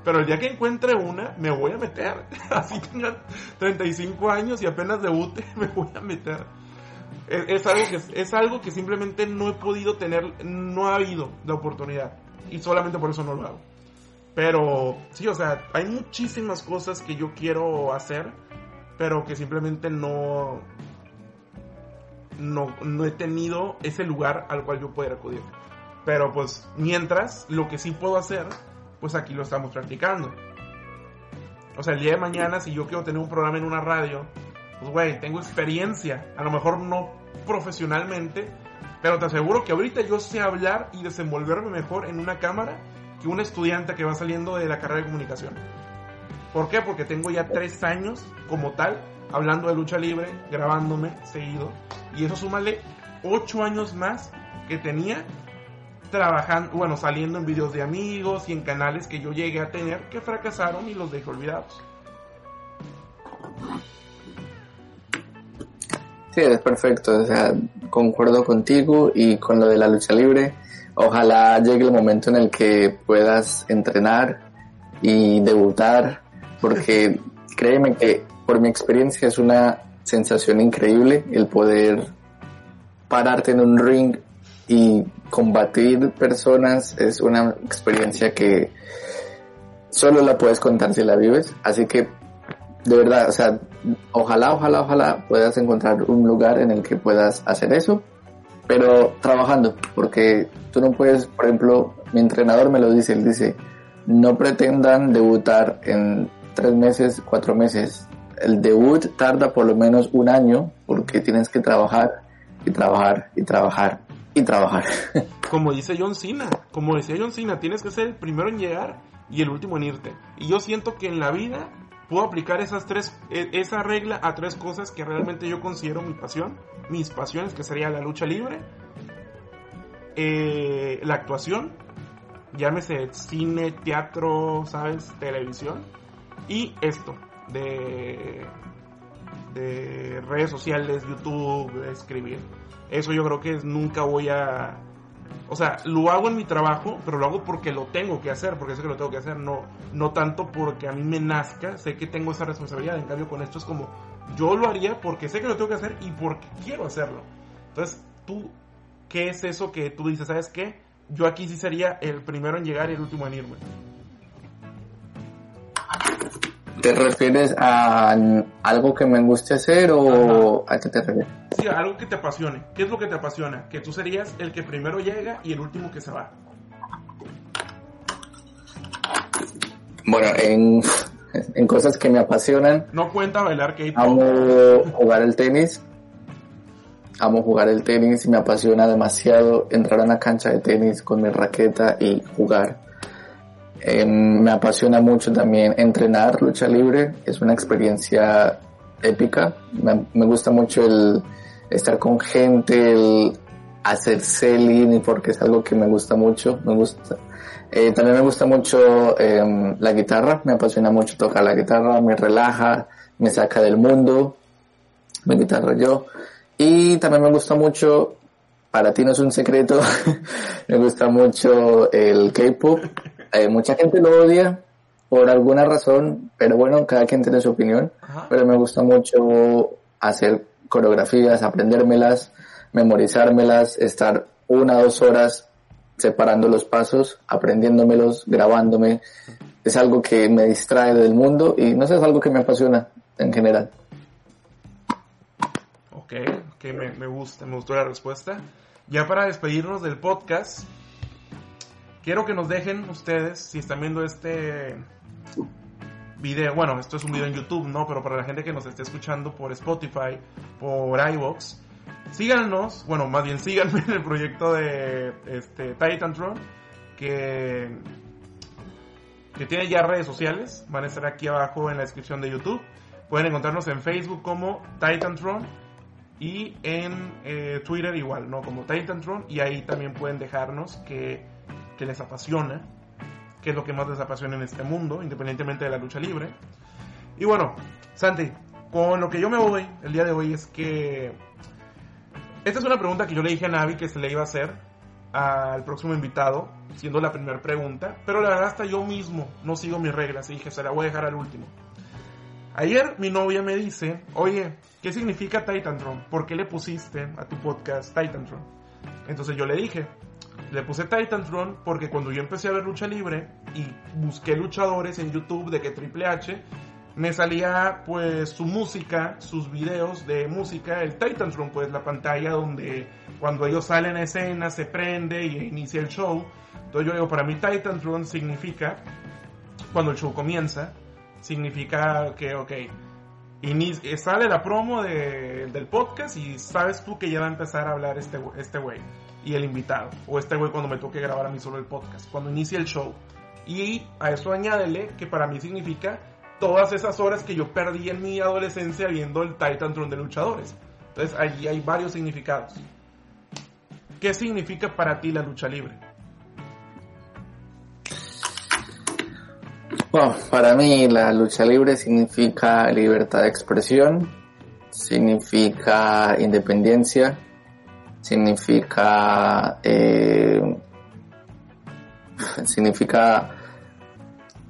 Pero el día que encuentre una, me voy a meter. Así tenga 35 años y apenas debute, me voy a meter. Es, algo que, es algo que simplemente no he podido tener, no ha habido la oportunidad. Y solamente por eso no lo hago. Pero sí, o sea, hay muchísimas cosas que yo quiero hacer, pero que simplemente no, no, no he tenido ese lugar al cual yo pueda acudir. Pero pues mientras, lo que sí puedo hacer pues aquí lo estamos practicando. O sea, el día de mañana, si yo quiero tener un programa en una radio, pues güey, tengo experiencia, a lo mejor no profesionalmente, pero te aseguro que ahorita yo sé hablar y desenvolverme mejor en una cámara que un estudiante que va saliendo de la carrera de comunicación. ¿Por qué? Porque tengo ya tres años como tal hablando de lucha libre, grabándome seguido, y eso súmale ocho años más que tenía trabajando, bueno, saliendo en videos de amigos y en canales que yo llegué a tener que fracasaron y los dejé olvidados. Sí, es perfecto, o sea, concuerdo contigo y con lo de la lucha libre. Ojalá llegue el momento en el que puedas entrenar y debutar, porque créeme que por mi experiencia es una sensación increíble el poder pararte en un ring y combatir personas es una experiencia que solo la puedes contar si la vives. Así que, de verdad, o sea, ojalá, ojalá, ojalá puedas encontrar un lugar en el que puedas hacer eso, pero trabajando, porque tú no puedes, por ejemplo, mi entrenador me lo dice, él dice, no pretendan debutar en tres meses, cuatro meses. El debut tarda por lo menos un año porque tienes que trabajar y trabajar y trabajar trabajar. Como dice John Cena, como decía John Cena, tienes que ser el primero en llegar y el último en irte. Y yo siento que en la vida puedo aplicar esas tres, e- esa regla a tres cosas que realmente yo considero mi pasión, mis pasiones, que sería la lucha libre, eh, la actuación, llámese cine, teatro, ¿sabes? Televisión, y esto, de, de redes sociales, YouTube, escribir. Eso yo creo que nunca voy a... O sea, lo hago en mi trabajo, pero lo hago porque lo tengo que hacer, porque sé que lo tengo que hacer, no, no tanto porque a mí me nazca, sé que tengo esa responsabilidad, en cambio con esto es como, yo lo haría porque sé que lo tengo que hacer y porque quiero hacerlo. Entonces, tú, ¿qué es eso que tú dices? ¿Sabes qué? Yo aquí sí sería el primero en llegar y el último en irme. ¿Te refieres a algo que me guste hacer o a qué te refieres? Sí, algo que te apasione. ¿Qué es lo que te apasiona? Que tú serías el que primero llega y el último que se va. Bueno, en, en cosas que me apasionan, No cuenta bailar K-pop. amo jugar el tenis. Amo jugar el tenis y me apasiona demasiado entrar a una cancha de tenis con mi raqueta y jugar. Me apasiona mucho también entrenar lucha libre. Es una experiencia épica. Me, gusta mucho el estar con gente, el hacer selling, porque es algo que me gusta mucho. Me gusta. Eh, también me gusta mucho eh, la guitarra. Me apasiona mucho tocar la guitarra. Me relaja, me saca del mundo. Mi guitarra yo. Y también me gusta mucho, para ti no es un secreto, me gusta mucho el K-pop. Eh, mucha gente lo odia por alguna razón, pero bueno, cada quien tiene su opinión. Ajá. Pero me gusta mucho hacer coreografías, aprendérmelas, memorizármelas, estar una o dos horas separando los pasos, aprendiéndomelos, grabándome. Es algo que me distrae del mundo y no sé, es algo que me apasiona en general. Ok, ok, me, me gusta, me gustó la respuesta. Ya para despedirnos del podcast, quiero que nos dejen ustedes, si están viendo este video, bueno, esto es un video en YouTube, ¿no? Pero para la gente que nos esté escuchando por Spotify, por iVoox, síganos, bueno, más bien síganme en el proyecto de este, Titantron, que, que tiene ya redes sociales, van a estar aquí abajo en la descripción de YouTube. Pueden encontrarnos en Facebook como Titantron y en eh, Twitter igual, ¿no? Como Titantron. Y ahí también pueden dejarnos que, que les apasiona, qué es lo que más les apasiona en este mundo, independientemente de la lucha libre. Y bueno, Santi, con lo que yo me voy el día de hoy es que... Esta es una pregunta que yo le dije a Navi que se le iba a hacer al próximo invitado, siendo la primera pregunta, pero la verdad hasta yo mismo no sigo mis reglas y dije, se la voy a dejar al último. Ayer mi novia me dice, oye, ¿qué significa Titantron? ¿Por qué le pusiste a tu podcast Titantron? Entonces yo le dije, le puse Titantron porque cuando yo empecé a ver lucha libre y busqué luchadores en YouTube de que Triple H, me salía pues su música, sus videos de música, el Titantron, pues la pantalla donde cuando ellos salen a escena se prende y inicia el show. Entonces yo digo, para mí Titantron significa cuando el show comienza, significa que, ok, inici- eh, sale la promo de- del podcast y sabes tú que ya va a empezar a hablar este este güey y el invitado, o este güey cuando me toque grabar a mí solo el podcast, cuando inicia el show. Y a eso añádele que para mí significa todas esas horas que yo perdí en mi adolescencia viendo el Titantron de luchadores. Entonces allí hay varios significados. ¿Qué significa para ti la lucha libre? Bueno, para mí la lucha libre significa libertad de expresión, significa independencia, significa eh, significa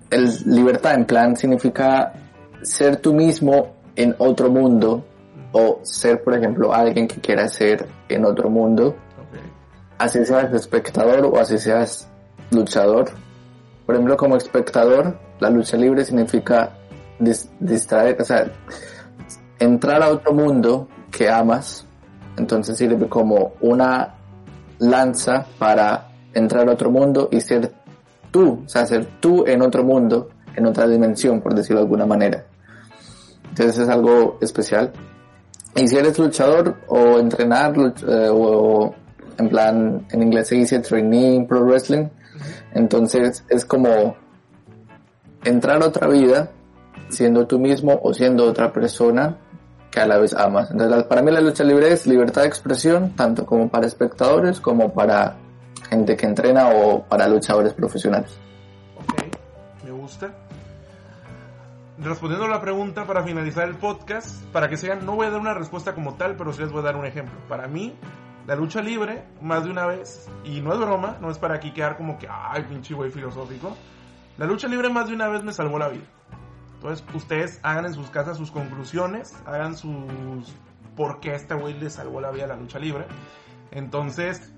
el libertad en plan significa ser tú mismo en otro mundo o ser por ejemplo alguien que quiera ser en otro mundo así seas espectador o así seas luchador. Por ejemplo, como espectador, la lucha libre significa dis- distraer, o sea, entrar a otro mundo que amas. Entonces sirve como una lanza para entrar a otro mundo y ser tú, o sea, ser tú en otro mundo, en otra dimensión, por decirlo de alguna manera. Entonces es algo especial. Y si eres luchador o entrenar eh, o en plan, en inglés se dice training pro wrestling, entonces es como entrar a otra vida siendo tú mismo o siendo otra persona que a la vez amas. Entonces, para mí la lucha libre es libertad de expresión, tanto como para espectadores como para gente que entrena o para luchadores profesionales. Ok, me gusta. Respondiendo a la pregunta para finalizar el podcast, para que sean, no voy a dar una respuesta como tal, pero sí les voy a dar un ejemplo. Para mí, la lucha libre, más de una vez, y no es broma, no es para aquí quedar como que, ay, pinche güey filosófico. La lucha libre más de una vez me salvó la vida. Entonces, ustedes hagan en sus casas sus conclusiones, hagan sus por qué este güey le salvó la vida a la lucha libre. Entonces,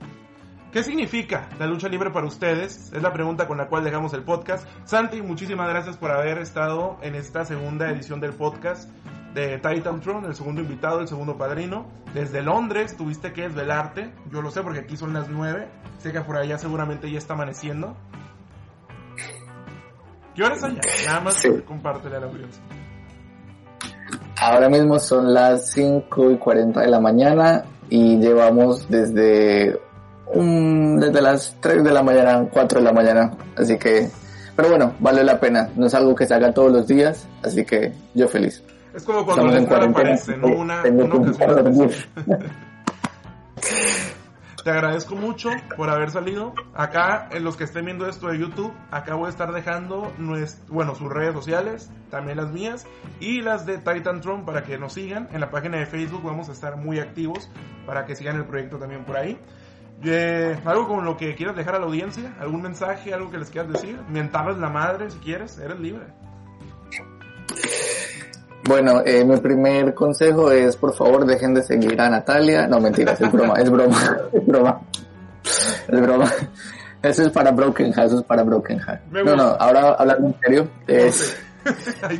¿qué significa la lucha libre para ustedes? Es la pregunta con la cual dejamos el podcast. Santi, muchísimas gracias por haber estado en esta segunda edición del podcast de Titan Throne, el segundo invitado, el segundo padrino. Desde Londres tuviste que desvelarte. Yo lo sé porque aquí son las 9. Sé que por allá seguramente ya está amaneciendo. ¿Qué hora es allá? Nada más Sí. compártele a la audiencia. Ahora mismo son las 5 y 40 de la mañana y llevamos desde, un, desde las 3 de la mañana, 4 de la mañana. Así que, pero bueno, vale la pena. No es algo que se haga todos los días, así que yo feliz. Es como cuando Estamos en cuarentena. aparece, ¿no? Una, Tengo una que Te agradezco mucho por haber salido. Acá, en los que estén viendo esto de YouTube, acá voy a estar dejando nues- bueno, sus redes sociales, también las mías, y las de Titan Tron para que nos sigan. En la página de Facebook vamos a estar muy activos para que sigan el proyecto también por ahí. Eh, algo con lo que quieras dejar a la audiencia, algún mensaje, algo que les quieras decir, mentarles la madre si quieres, eres libre. Bueno, eh, mi primer consejo es, por favor, dejen de seguir a Natalia. No, mentiras, es broma, es broma, es broma. Es broma. Eso es para Broken Heart, eso es para Broken Heart. No, no, ahora hablando en serio, es...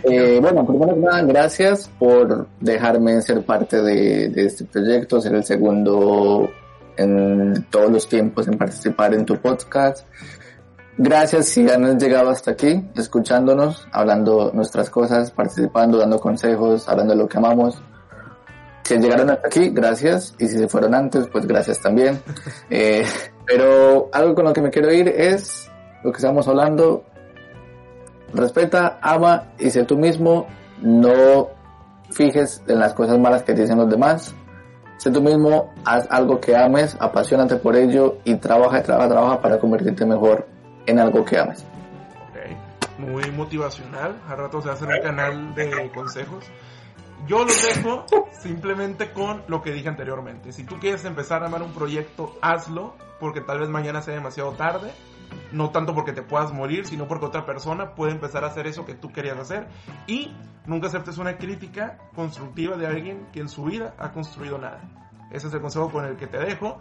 Eh, bueno, primero que nada, gracias por dejarme ser parte de, de este proyecto, ser el segundo en todos los tiempos en participar en tu podcast. Gracias si han llegado hasta aquí, escuchándonos, hablando nuestras cosas, participando, dando consejos, hablando de lo que amamos. Si llegaron hasta aquí, gracias. Y si se fueron antes, pues gracias también. Eh, pero algo con lo que me quiero ir es lo que estamos hablando, respeta, ama y sé tú mismo, no fijes en las cosas malas que dicen los demás. Sé tú mismo, haz algo que ames, apasionate por ello y trabaja, trabaja, trabaja para convertirte mejor en algo que ames. Ok, muy motivacional. Al rato se va a hacer un canal de consejos. Yo los dejo simplemente con lo que dije anteriormente. Si tú quieres empezar a amar un proyecto, hazlo, porque tal vez mañana sea demasiado tarde. No tanto porque te puedas morir, sino porque otra persona puede empezar a hacer eso que tú querías hacer. Y nunca aceptes una crítica constructiva de alguien que en su vida ha construido nada. Ese es el consejo con el que te dejo.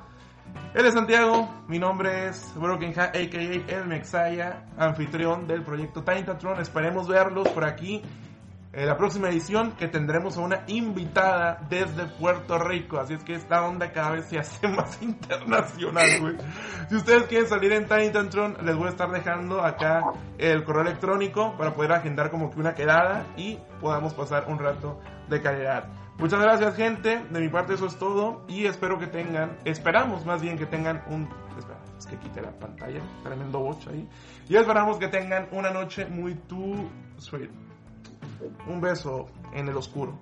Él es Santiago, mi nombre es Broken Hat, a.k.a. El Mexaya, anfitrión del proyecto Titanatron. Esperemos verlos por aquí en la próxima edición que tendremos a una invitada desde Puerto Rico. Así es que esta onda cada vez se hace más internacional, güey. Si ustedes quieren salir en Titanatron, les voy a estar dejando acá el correo electrónico para poder agendar como que una quedada y podamos pasar un rato de calidad. Muchas gracias gente, de mi parte eso es todo y espero que tengan, esperamos más bien que tengan un, espera, es que quite la pantalla, tremendo bocho ahí, y esperamos que tengan una noche muy too sweet. Un beso en el oscuro.